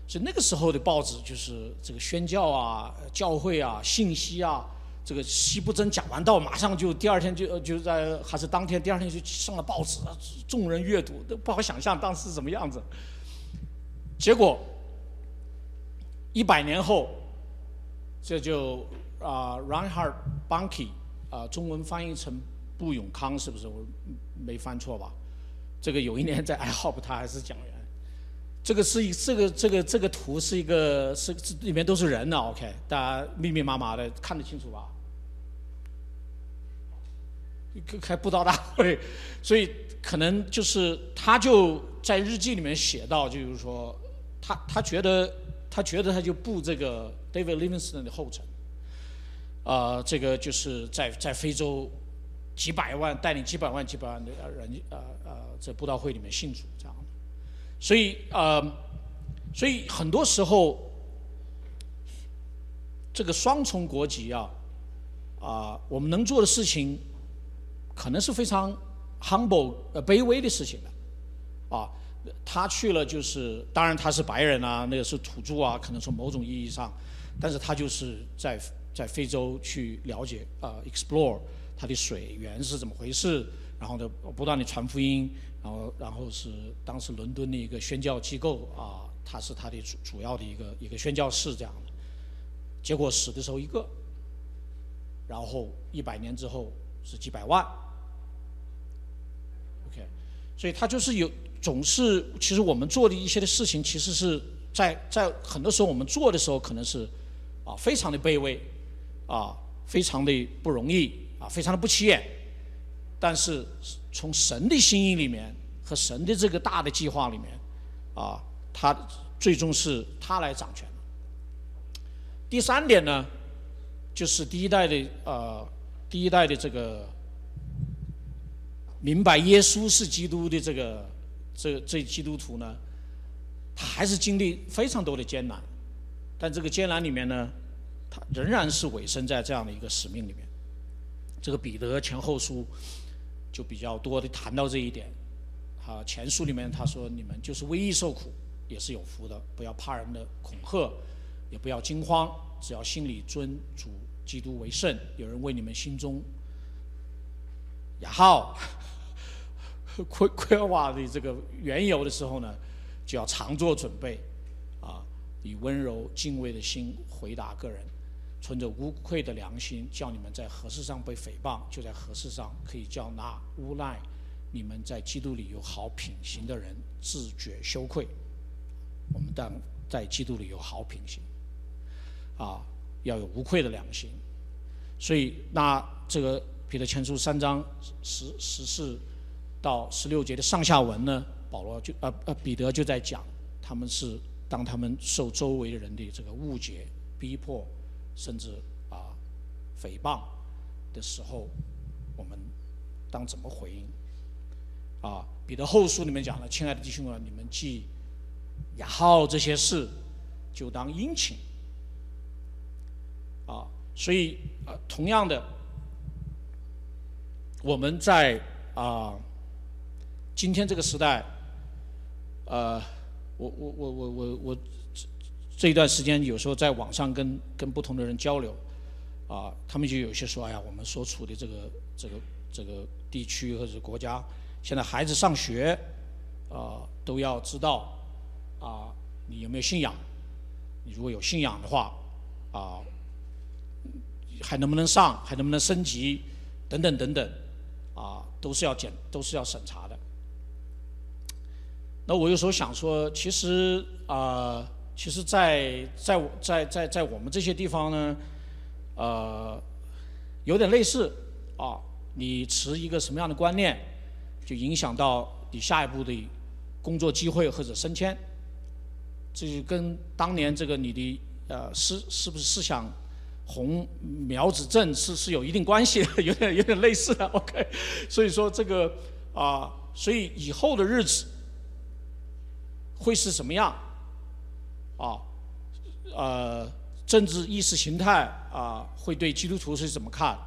所以那个时候的报纸就是这个宣教啊、教会啊、信息啊。这个西部真讲完道，马上就第二天就就在还是当天第二天就上了报纸，众人阅读都不好想象当时是什么样子。结果一百年后，这就啊，Reinhard b a n k y 啊，中文翻译成布永康，是不是我没翻错吧？这个有一年在 iHop 他还是讲员。这个是一这个这个这个图是一个是是里面都是人呢，OK，大家密密麻麻的看得清楚吧？开布道大会，所以可能就是他就在日记里面写到，就是说他他觉得他觉得他就步这个 David Livingston 的后尘，啊，这个就是在在非洲几百万带领几百万几百万的人呃呃在布道会里面信主这样的，所以呃所以很多时候这个双重国籍啊啊我们能做的事情。可能是非常 humble 呃卑微的事情的，啊，他去了就是，当然他是白人啊，那个是土著啊，可能从某种意义上，但是他就是在在非洲去了解啊，explore 它的水源是怎么回事，然后呢不断的传福音，然后然后是当时伦敦的一个宣教机构啊，他是他的主主要的一个一个宣教士这样的，结果死的时候一个，然后一百年之后是几百万。所以他就是有总是，其实我们做的一些的事情，其实是在在很多时候我们做的时候，可能是啊非常的卑微，啊，非常的不容易啊，非常的不起眼。但是从神的心意里面和神的这个大的计划里面，啊，他最终是他来掌权。第三点呢，就是第一代的呃，第一代的这个明白耶稣是基督的这个这这基督徒呢，他还是经历非常多的艰难，但这个艰难里面呢，他仍然是委身在这样的一个使命里面。这个彼得前后书。就比较多的谈到这一点，啊，前书里面他说你们就是为义受苦也是有福的，不要怕人的恐吓，也不要惊慌，只要心里尊主基督为圣。有人为你们心中雅号亏亏瓦的这个缘由的时候呢，就要常做准备，啊，以温柔敬畏的心回答个人。存着无愧的良心，叫你们在何事上被诽谤，就在何事上可以叫那诬赖你们在基督里有好品行的人自觉羞愧。我们当在基督里有好品行，啊，要有无愧的良心。所以，那这个彼得前书三章十十四到十六节的上下文呢，保罗就呃呃彼得就在讲，他们是当他们受周围的人的这个误解逼迫。甚至啊，诽谤的时候，我们当怎么回应？啊，彼得后书里面讲了：“亲爱的弟兄们，你们既雅好这些事，就当殷勤。”啊，所以啊，同样的，我们在啊今天这个时代，呃，我我我我我我。这一段时间，有时候在网上跟跟不同的人交流，啊，他们就有些说：“哎呀，我们所处的这个这个这个地区或者国家，现在孩子上学，啊，都要知道，啊，你有没有信仰？你如果有信仰的话，啊，还能不能上？还能不能升级？等等等等，啊，都是要检，都是要审查。那我有时候想说，其实啊。”其实，在在在在在我们这些地方呢，呃，有点类似啊。你持一个什么样的观念，就影响到你下一步的工作机会或者升迁。这就跟当年这个你的呃思是不是思想红苗子正是是有一定关系的，有点有点类似的。OK，所以说这个啊，所以以后的日子会是什么样？啊，呃，政治意识形态啊，会对基督徒是怎么看？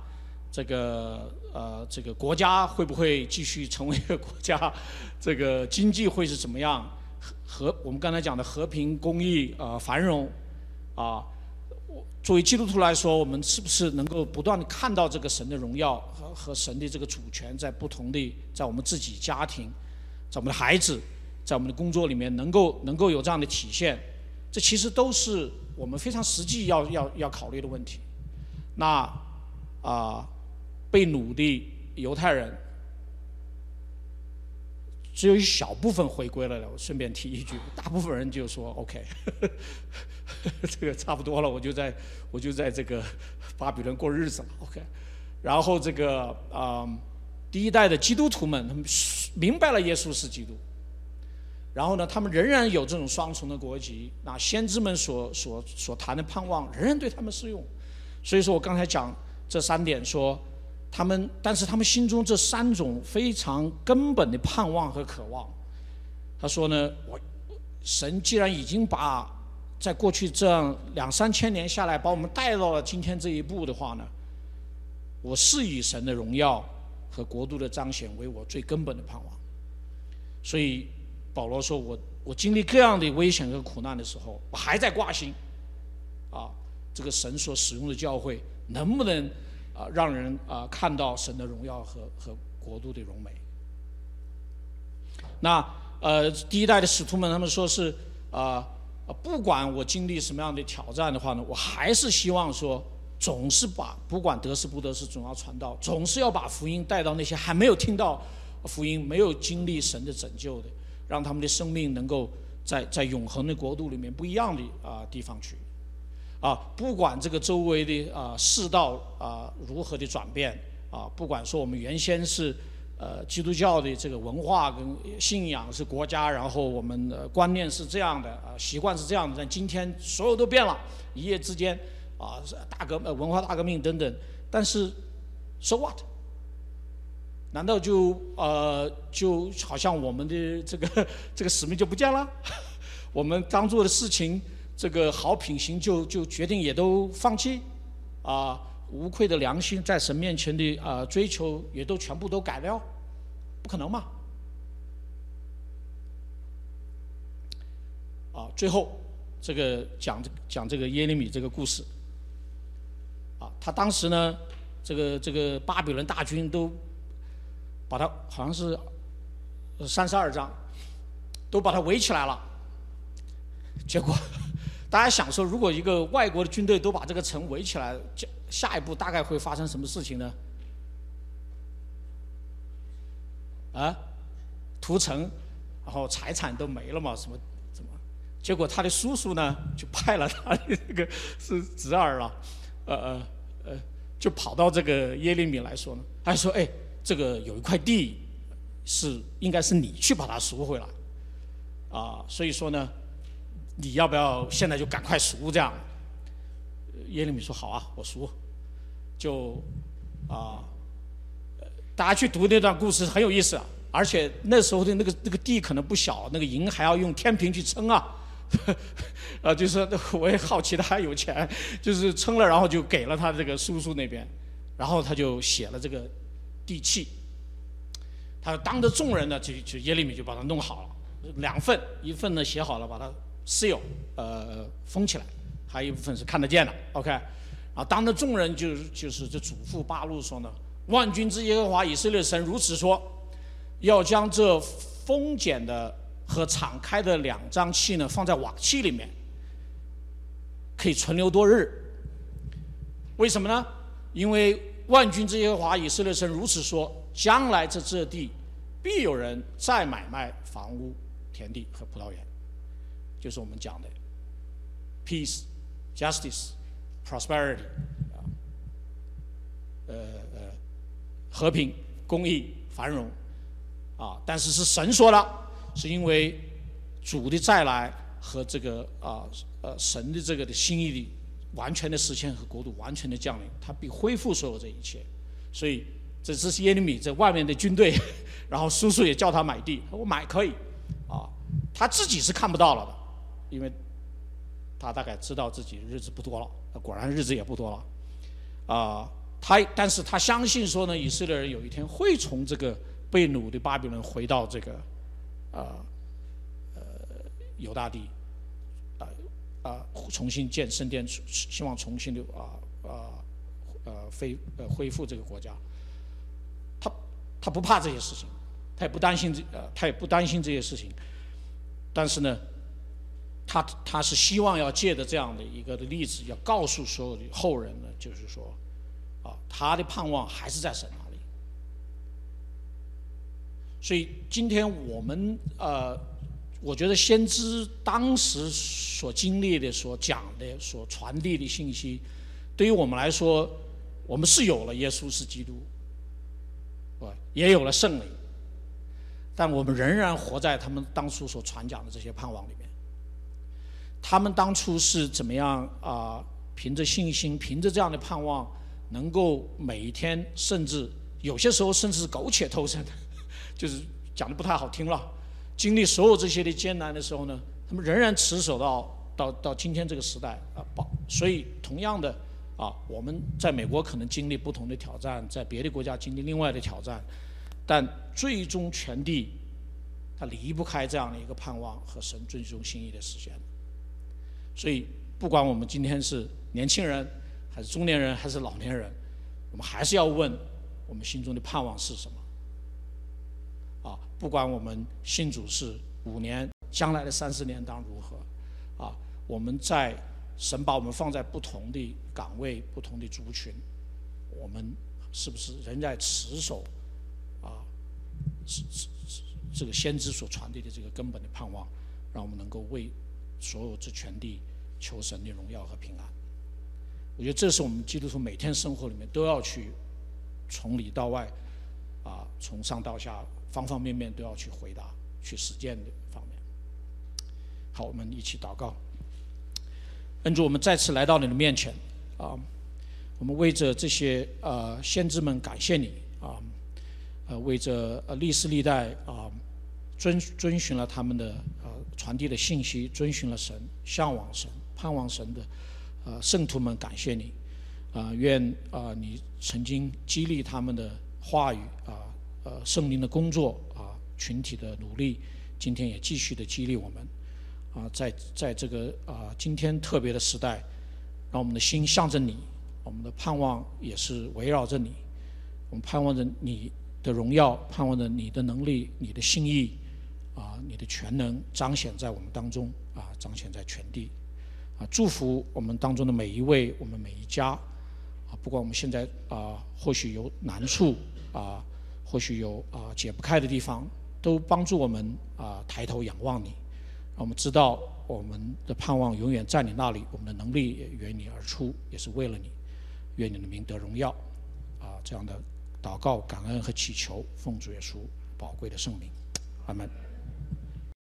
这个呃，这个国家会不会继续成为一个国家？这个经济会是怎么样？和我们刚才讲的和平、公益、呃繁荣，啊，作为基督徒来说，我们是不是能够不断的看到这个神的荣耀和和神的这个主权，在不同的在我们自己家庭，在我们的孩子，在我们的工作里面，能够能够有这样的体现？这其实都是我们非常实际要要要考虑的问题。那啊，被掳的犹太人只有一小部分回归了。我顺便提一句，大部分人就说 OK，这个差不多了，我就在我就在这个 巴比伦过日子了。OK，然后这个啊，第一代的基督徒们，他们明白了耶稣是基督。然后呢，他们仍然有这种双重的国籍。那先知们所所所谈的盼望，仍然对他们适用。所以说我刚才讲这三点，说他们，但是他们心中这三种非常根本的盼望和渴望。他说呢，我神既然已经把在过去这样两三千年下来，把我们带到了今天这一步的话呢，我是以神的荣耀和国度的彰显为我最根本的盼望。所以。保罗说：“我我经历各样的危险和苦难的时候，我还在挂心，啊，这个神所使用的教会能不能啊让人啊看到神的荣耀和和国度的荣美？那呃，第一代的使徒们他们说是啊，不管我经历什么样的挑战的话呢，我还是希望说，总是把不管得失不得失，总要传道，总是要把福音带到那些还没有听到福音、没有经历神的拯救的。”让他们的生命能够在在永恒的国度里面不一样的啊地方去，啊，不管这个周围的啊世道啊如何的转变啊，不管说我们原先是呃基督教的这个文化跟信仰是国家，然后我们的观念是这样的啊，习惯是这样的，但今天所有都变了，一夜之间啊大革文化大革命等等，但是 so what？难道就呃就好像我们的这个 这个使命就不见了？我们当做的事情？这个好品行就就决定也都放弃，啊，无愧的良心在神面前的啊追求也都全部都改掉，不可能嘛？啊，最后这个讲讲这个耶利米这个故事，啊，他当时呢，这个这个巴比伦大军都把他好像是三十二章，都把他围起来了，结果。大家想说，如果一个外国的军队都把这个城围起来，下下一步大概会发生什么事情呢？啊，屠城，然后财产都没了嘛？什么？结果他的叔叔呢，就派了他的这个是侄儿了，呃呃呃，就跑到这个耶利米来说呢，他说：“哎，这个有一块地，是应该是你去把它赎回来，啊，所以说呢。”你要不要现在就赶快赎这样？耶利米说好啊，我赎。就啊，大家去读那段故事很有意思，啊而且那时候的那个那个地可能不小，那个银还要用天平去称啊。啊，就是 我也好奇他有钱，就是称了，然后就给了他这个叔叔那边，然后他就写了这个地契。他当着众人呢，就就耶利米就把它弄好了，两份，一份呢写好了，把它。seal，呃，封起来，还有一部分是看得见的，OK，啊，当着众人就就是这嘱咐八路说呢，万军之耶和华以色列神如此说，要将这封简的和敞开的两张器呢放在瓦器里面，可以存留多日。为什么呢？因为万军之耶和华以色列神如此说，将来这这地必有人再买卖房屋、田地和葡萄园。就是我们讲的 peace, justice, prosperity，啊，呃呃，和平、公益、繁荣，啊，但是是神说的，是因为主的再来和这个啊呃神的这个的心意的完全的实现和国度完全的降临，他必恢复所有这一切，所以这只是耶利米在外面的军队，然后叔叔也叫他买地，我买可以，啊，他自己是看不到了的。因为他大概知道自己日子不多了，果然日子也不多了，啊，他但是他相信说呢，以色列人有一天会从这个被掳的巴比伦回到这个，啊，呃，犹大地，啊，重新建圣殿，希望重新的啊啊呃恢呃恢复这个国家，他他不怕这些事情，他也不担心这呃他也不担心这些事情，但是呢。他他是希望要借着这样的一个的例子，要告诉所有的后人呢，就是说，啊，他的盼望还是在神那里。所以今天我们呃，我觉得先知当时所经历的、所讲的、所传递的信息，对于我们来说，我们是有了耶稣是基督，啊，也有了圣灵，但我们仍然活在他们当初所传讲的这些盼望里面。他们当初是怎么样啊？凭着信心，凭着这样的盼望，能够每一天，甚至有些时候，甚至是苟且偷生，就是讲的不太好听了。经历所有这些的艰难的时候呢，他们仍然持守到到到今天这个时代啊。保所以同样的啊，我们在美国可能经历不同的挑战，在别的国家经历另外的挑战，但最终全地，它离不开这样的一个盼望和神最终心意的实现。所以，不管我们今天是年轻人，还是中年人，还是老年人，我们还是要问我们心中的盼望是什么。不管我们信主是五年，将来的三十年当如何，啊，我们在神把我们放在不同的岗位、不同的族群，我们是不是仍在持守啊？是是是这个先知所传递的这个根本的盼望，让我们能够为所有之全地。求神的荣耀和平安。我觉得这是我们基督徒每天生活里面都要去从里到外，啊，从上到下方方面面都要去回答、去实践的方面。好，我们一起祷告。恩主，我们再次来到你的面前，啊，我们为着这些呃先知们感谢你，啊，呃为着呃历世历代啊遵遵循了他们的呃传递的信息，遵循了神，向往神，盼望神的呃圣徒们感谢你，啊愿啊你曾经激励他们的话语啊呃圣灵的工作啊群体的努力，今天也继续的激励我们。啊，在在这个啊今天特别的时代，让我们的心向着你，我们的盼望也是围绕着你。我们盼望着你的荣耀，盼望着你的能力、你的心意，啊，你的全能彰显在我们当中，啊，彰显在全地。啊，祝福我们当中的每一位，我们每一家。啊，不管我们现在啊或许有难处，啊，或许有啊解不开的地方，都帮助我们啊抬头仰望你。让我们知道，我们的盼望永远在你那里，我们的能力也源你而出，也是为了你。愿你的名得荣耀，啊，这样的祷告、感恩和祈求，奉主耶稣宝贵的圣名，阿门。